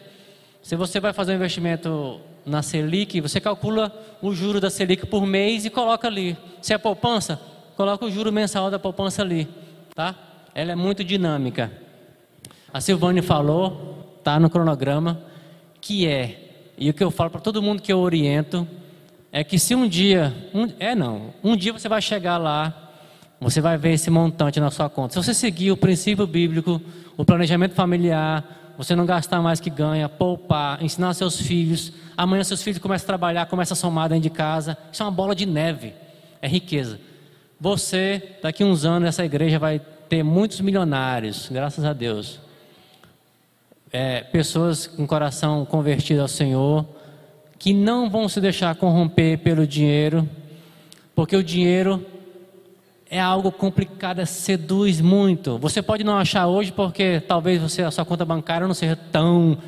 Se você vai fazer um investimento na Selic, você calcula o juro da Selic por mês e coloca ali. Se é poupança, coloca o juro mensal da poupança ali, tá? Ela é muito dinâmica. A Silvane falou, tá no cronograma, que é, e o que eu falo para todo mundo que eu oriento, é que se um dia, um, é não, um dia você vai chegar lá, você vai ver esse montante na sua conta. Se você seguir o princípio bíblico, o planejamento familiar, você não gastar mais que ganha, poupar, ensinar seus filhos. Amanhã seus filhos começam a trabalhar, começam a somar dentro de casa. Isso é uma bola de neve, é riqueza. Você, daqui uns anos, essa igreja vai ter muitos milionários, graças a Deus. É, pessoas com coração convertido ao Senhor, que não vão se deixar corromper pelo dinheiro, porque o dinheiro é algo complicado, seduz muito. Você pode não achar hoje porque talvez você, a sua conta bancária não seja tão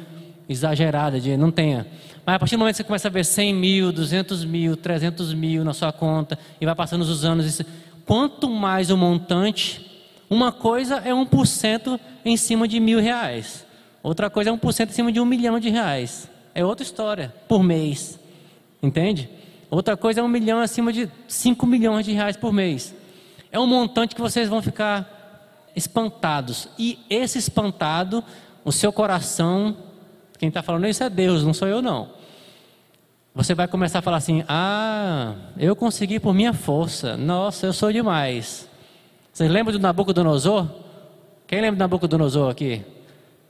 exagerada, de, não tenha. Mas a partir do momento que você começa a ver 100 mil, 200 mil, 300 mil na sua conta e vai passando os anos, isso, quanto mais o montante, uma coisa é 1% em cima de mil reais. Outra coisa é 1% em cima de um milhão de reais. É outra história, por mês. Entende? Outra coisa é um milhão acima de 5 milhões de reais por mês é um montante que vocês vão ficar espantados. E esse espantado, o seu coração, quem está falando isso é Deus, não sou eu não. Você vai começar a falar assim: Ah, eu consegui por minha força. Nossa, eu sou demais. Vocês lembram do Nabucodonosor? Quem lembra do Nabucodonosor aqui?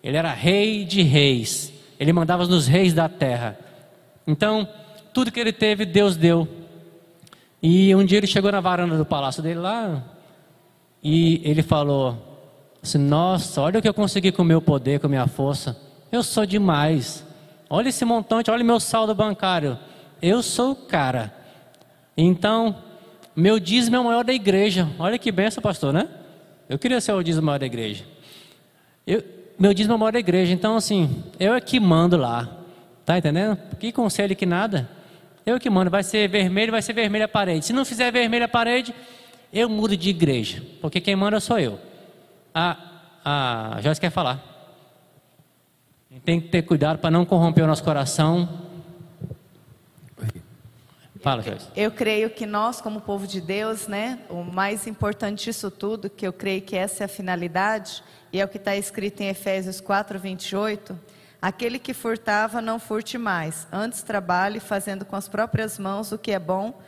Ele era rei de reis. Ele mandava nos reis da terra. Então, tudo que ele teve, Deus deu. E um dia ele chegou na varanda do palácio dele lá e ele falou assim: Nossa, olha o que eu consegui com o meu poder, com a minha força. Eu sou demais. Olha esse montante, olha meu saldo bancário. Eu sou o cara. Então, meu dízimo é o maior da igreja. Olha que benção, pastor, né? Eu queria ser o dízimo maior da igreja. Eu, meu dízimo é o maior da igreja. Então, assim, eu é que mando lá. Tá entendendo? Que conselho que nada. Eu que mando, vai ser vermelho, vai ser vermelha a parede. Se não fizer vermelha a parede, eu mudo de igreja, porque quem manda sou eu. A, a Joyce quer falar. Tem que ter cuidado para não corromper o nosso coração. Fala, Joyce. Eu creio que nós, como povo de Deus, né, o mais importante disso tudo, que eu creio que essa é a finalidade, e é o que está escrito em Efésios 4, 28 Aquele que furtava, não furte mais. Antes trabalhe, fazendo com as próprias mãos o que é bom,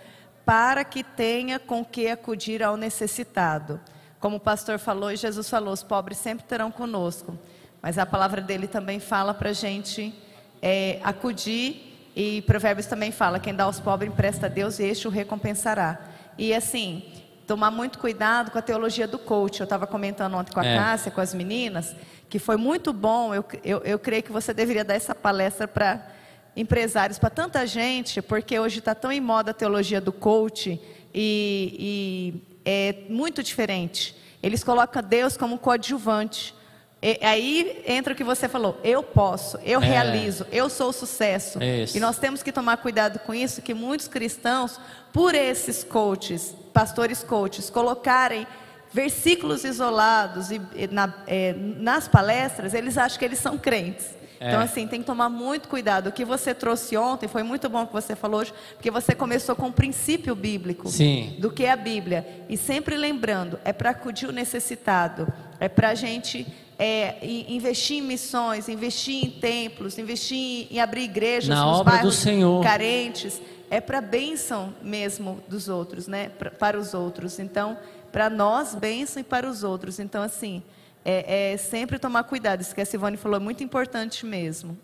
para que tenha com que acudir ao necessitado. Como o pastor falou e Jesus falou, os pobres sempre terão conosco. Mas a palavra dele também fala para a gente é, acudir. E Provérbios também fala: quem dá aos pobres empresta a Deus e este o recompensará. E assim, tomar muito cuidado com a teologia do coach. Eu estava comentando ontem com a é. Cássia, com as meninas, que foi muito bom. Eu, eu, eu creio que você deveria dar essa palestra para empresários, para tanta gente, porque hoje está tão em moda a teologia do coach, e, e é muito diferente. Eles colocam Deus como coadjuvante. E, aí entra o que você falou, eu posso, eu É. realizo, eu sou o sucesso. Isso. E nós temos que tomar cuidado com isso, que muitos cristãos, por esses coaches, pastores coaches, colocarem versículos isolados e, e na- é, nas palestras, eles acham que eles são crentes. É. Então, assim, tem que tomar muito cuidado. O que você trouxe ontem foi muito bom que você falou hoje, porque você começou com um princípio bíblico Sim. do que é a Bíblia. E sempre lembrando, é para acudir o necessitado, é para a gente é, investir em missões, investir em templos, investir em, abrir igrejas Na nos obra do bairros Senhor. carentes. É para a bênção mesmo dos outros, né? Pra- para os outros. Então, para nós, bênção e para os outros. Então, assim, é, é sempre tomar cuidado. Isso que a Silvane falou é muito importante mesmo.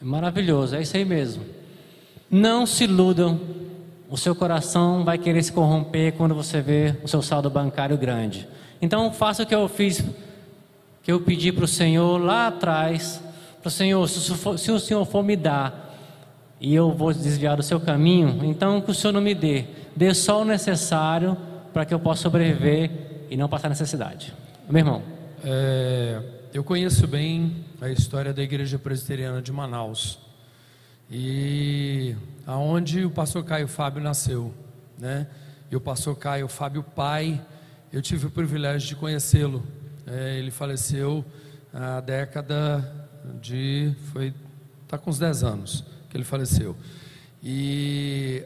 Maravilhoso, é isso aí mesmo. Não se iludam. O seu coração vai querer se corromper quando você vê o seu saldo bancário grande. Então faça o que eu fiz, que eu pedi para o Senhor lá atrás. Para o Senhor, se, se o Senhor for me dar e eu vou desviar do seu caminho, então que o Senhor não me dê. Dê só o necessário para que eu possa sobreviver e não passar necessidade. Meu irmão. É, eu conheço bem a história da Igreja Presbiteriana de Manaus e aonde o pastor Caio Fábio nasceu, né? E o pastor Caio Fábio pai, eu tive o privilégio de conhecê-lo. É, ele faleceu na década de foi tá com uns 10 anos que ele faleceu. E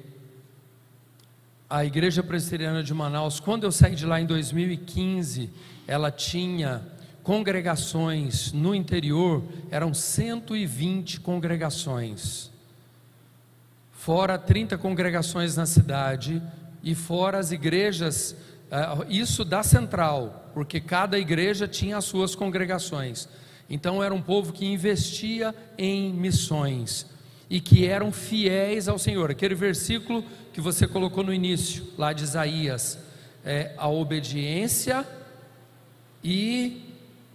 a Igreja Presbiteriana de Manaus, quando eu saí de lá em 2015, ela tinha congregações no interior, eram 120 congregações. Fora 30 congregações na cidade e fora as igrejas, isso da central, porque cada igreja tinha as suas congregações. Então era um povo que investia em missões e que eram fiéis ao Senhor. Aquele versículo que você colocou no início, lá de Isaías, é a obediência e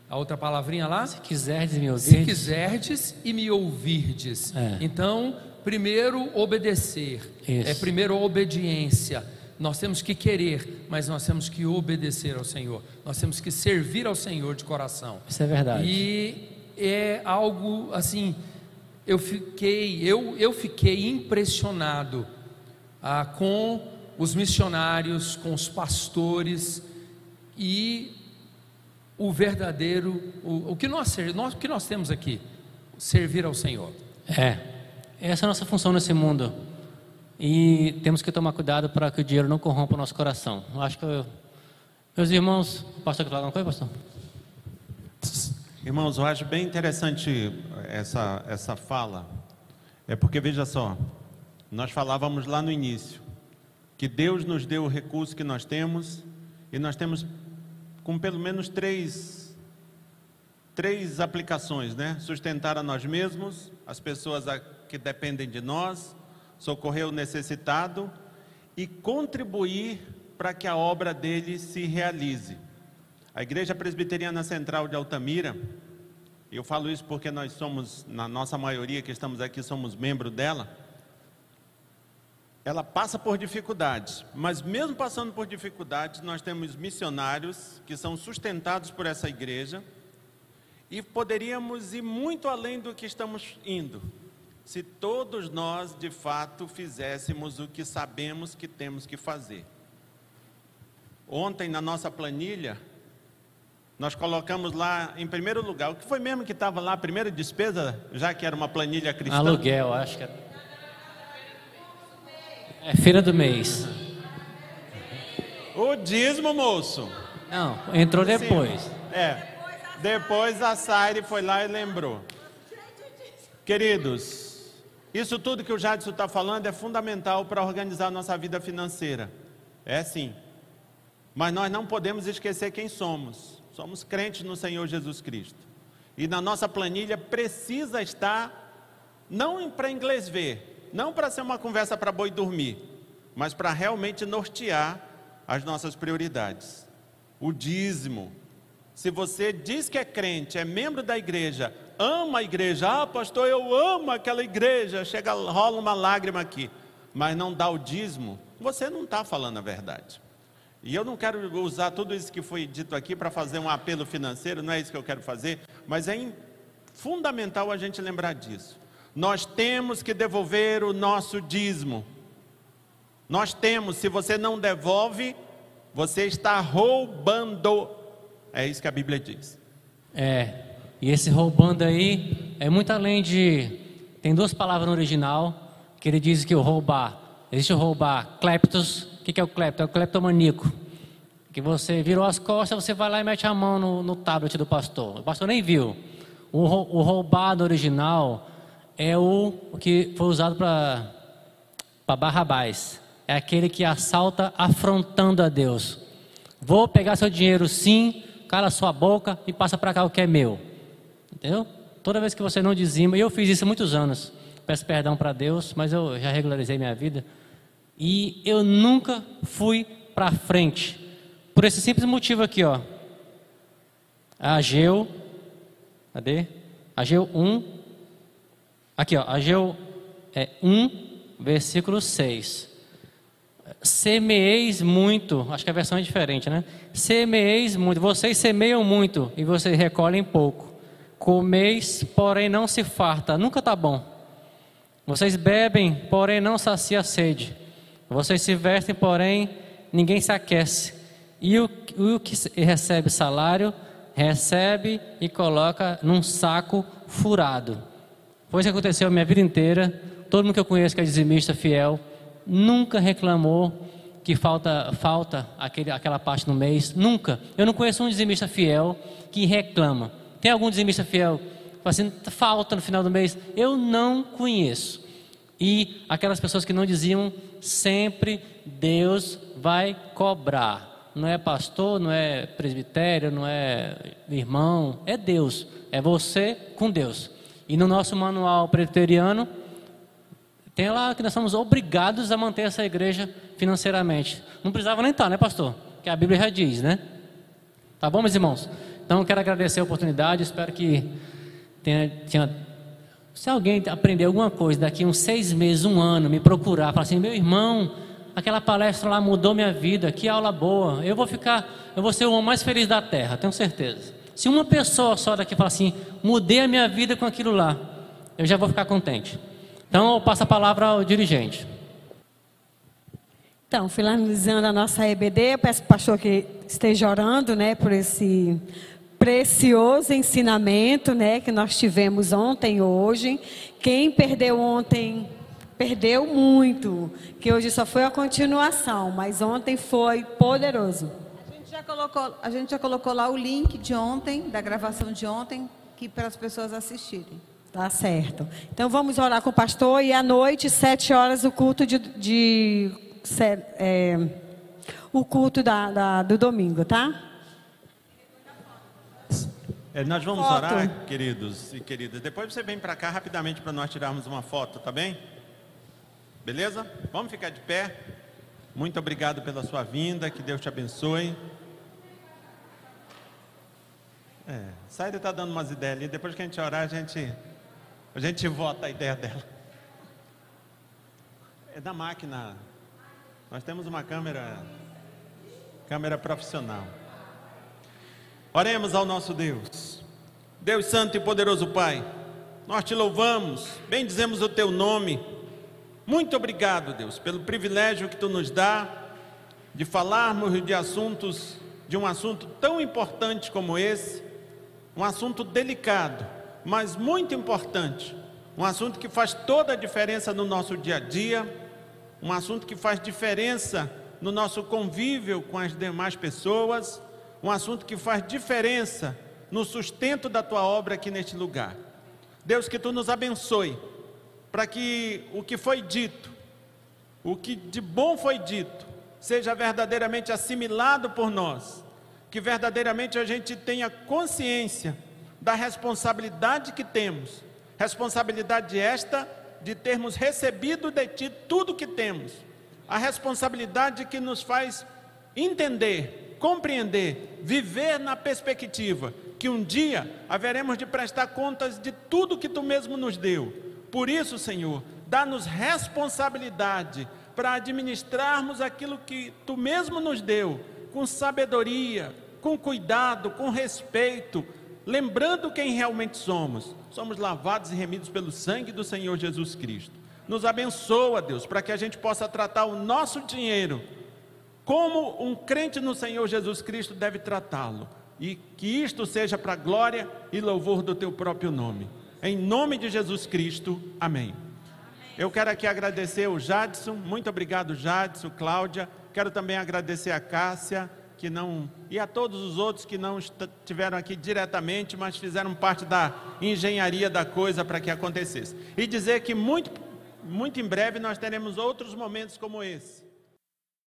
a outra palavrinha lá? Se quiserdes me Se ouvir, quiserdes e me ouvirdes. É. Então, primeiro obedecer. Isso. É primeiro a obediência. Nós temos que querer, mas nós temos que obedecer ao Senhor. Nós temos que servir ao Senhor de coração. isso é verdade. E é algo assim, eu fiquei, eu, eu fiquei impressionado ah, com os missionários, com os pastores e o verdadeiro, o, o que nós, nós, o que nós temos aqui, servir ao Senhor. É, essa é a nossa função nesse mundo. E temos que tomar cuidado para que o dinheiro não corrompa o nosso coração. Eu acho que eu- meus irmãos, quer falar alguma coisa, pastor? Irmãos, eu acho bem interessante essa, essa fala. É porque, veja só, nós falávamos lá no início que Deus nos deu o recurso que nós temos e nós temos com pelo menos três, três aplicações, né? Sustentar a nós mesmos, as pessoas que dependem de nós, socorrer o necessitado e contribuir para que a obra dele se realize. A Igreja Presbiteriana Central de Altamira, eu falo isso porque nós somos, na nossa maioria que estamos aqui, somos membros dela. Ela passa por dificuldades, mas mesmo passando por dificuldades, nós temos missionários que são sustentados por essa igreja e poderíamos ir muito além do que estamos indo, se todos nós de fato fizéssemos o que sabemos que temos que fazer. Ontem, na nossa planilha, nós colocamos lá em primeiro lugar, o que foi mesmo que estava lá, a primeira despesa, já que era uma planilha cristã? Aluguel, acho que é. É feira do mês. O dízimo, moço. Não, entrou depois. É. Depois a Saire foi lá e lembrou. Queridos, isso tudo que o Jadson está falando é fundamental para organizar a nossa vida financeira. É sim. Mas nós não podemos esquecer quem somos. Somos crentes no Senhor Jesus Cristo. E na nossa planilha precisa estar, não para inglês ver, não para ser uma conversa para boi dormir, mas para realmente nortear as nossas prioridades. O dízimo. Se você diz que é crente, é membro da igreja, ama a igreja, ah, pastor, eu amo aquela igreja, chega, rola uma lágrima aqui, mas não dá o dízimo, você não está falando a verdade. E eu não quero usar tudo isso que foi dito aqui para fazer um apelo financeiro, não é isso que eu quero fazer, mas é fundamental a gente lembrar disso. Nós temos que devolver o nosso dízimo. Nós temos, se você não devolve, você está roubando. É isso que a Bíblia diz. É, e esse roubando aí é muito além de. Tem duas palavras no original que ele diz que o roubar. Existe o roubar, kleptos, o que, é o clepto? É o cleptomaníaco. Que você virou as costas, você vai lá e mete a mão no, no tablet do pastor. O pastor nem viu. O, o roubado original é o que foi usado para Barrabás. É aquele que assalta afrontando a Deus. Vou pegar seu dinheiro sim, cala sua boca e passa para cá o que é meu. Entendeu? Toda vez que você não dizima, eu fiz isso há muitos anos. Peço perdão para Deus, mas eu já regularizei minha vida. E eu nunca fui para frente. Por esse simples motivo aqui, ó. Ageu, cadê? Ageu 1. Aqui, ó. Ageu é, 1, versículo 6. Semeeis muito, acho que a versão é diferente, né? Semeeis muito, vocês semeiam muito e vocês recolhem pouco. Comeis, porém não se farta, nunca está bom. Vocês bebem, porém não sacia a sede. Vocês se vestem, porém, ninguém se aquece. E o, o que recebe salário, recebe e coloca num saco furado. Foi isso que aconteceu a minha vida inteira. Todo mundo que eu conheço que é dizimista fiel, nunca reclamou que falta, falta aquele, aquela parte no mês. Nunca. Eu não conheço um dizimista fiel que reclama. Tem algum dizimista fiel fala assim, falta no final do mês? Eu não conheço. E aquelas pessoas que não diziam, sempre Deus vai cobrar. Não é pastor, não é presbitério, não é irmão, é Deus. É você com Deus. E no nosso manual presbiteriano, tem lá que nós somos obrigados a manter essa igreja financeiramente. Não precisava nem estar, né, pastor? Que a Bíblia já diz, né? Tá bom, meus irmãos? Então, quero agradecer a oportunidade. Espero que tenha, tenha se alguém aprender alguma coisa daqui uns seis meses, um ano, me procurar, falar assim, meu irmão, aquela palestra lá mudou minha vida, que aula boa, eu vou ficar, eu vou ser o homem mais feliz da terra, tenho certeza. Se uma pessoa só daqui falar assim, mudei a minha vida com aquilo lá, eu já vou ficar contente. Então eu passo a palavra ao dirigente. Então, finalizando a nossa EBD, eu peço para o pastor que esteja orando, né, por esse precioso ensinamento, né, que nós tivemos ontem e hoje. Quem perdeu ontem perdeu muito, que hoje só foi a continuação, mas ontem foi poderoso. A gente já colocou, a gente já colocou lá o link de ontem, da gravação de ontem, que para as pessoas assistirem. Tá certo. Então vamos orar com o pastor e à noite, sete horas, o culto de, de é, o culto da, da, do domingo, tá? É, nós vamos foto. orar, queridos e queridas. Depois você vem para cá rapidamente para nós tirarmos uma foto, tá bem? Beleza? Vamos ficar de pé. Muito obrigado pela sua vinda. Que Deus te abençoe. É, Saída está dando umas ideias ali. Depois que a gente orar, a gente, a gente vota a ideia dela. É da máquina. Nós temos uma câmera, câmera profissional. Oremos ao nosso Deus. Deus Santo e poderoso Pai, nós te louvamos, bendizemos o teu nome. Muito obrigado, Deus, pelo privilégio que tu nos dá de falarmos de assuntos, de um assunto tão importante como esse, um assunto delicado, mas muito importante, um assunto que faz toda a diferença no nosso dia a dia, um assunto que faz diferença no nosso convívio com as demais pessoas um assunto que faz diferença no sustento da tua obra aqui neste lugar. Deus, que tu nos abençoe, para que o que foi dito, o que de bom foi dito, seja verdadeiramente assimilado por nós, que verdadeiramente a gente tenha consciência da responsabilidade que temos, responsabilidade esta de termos recebido de ti tudo que temos, a responsabilidade que nos faz entender compreender, viver na perspectiva que um dia haveremos de prestar contas de tudo que tu mesmo nos deu. Por isso, Senhor, dá-nos responsabilidade para administrarmos aquilo que tu mesmo nos deu, com sabedoria, com cuidado, com respeito, lembrando quem realmente somos. Somos lavados e remidos pelo sangue do Senhor Jesus Cristo. Nos abençoa, Deus, para que a gente possa tratar o nosso dinheiro como um crente no Senhor Jesus Cristo deve tratá-lo. E que isto seja para a glória e louvor do teu próprio nome. Em nome de Jesus Cristo, amém. Eu quero aqui agradecer o Jadson, muito obrigado, Jadson, Cláudia. Quero também agradecer a Cássia, que não, e a todos os outros que não estiveram aqui diretamente, mas fizeram parte da engenharia da coisa para que acontecesse. E dizer que muito, muito em breve nós teremos outros momentos como esse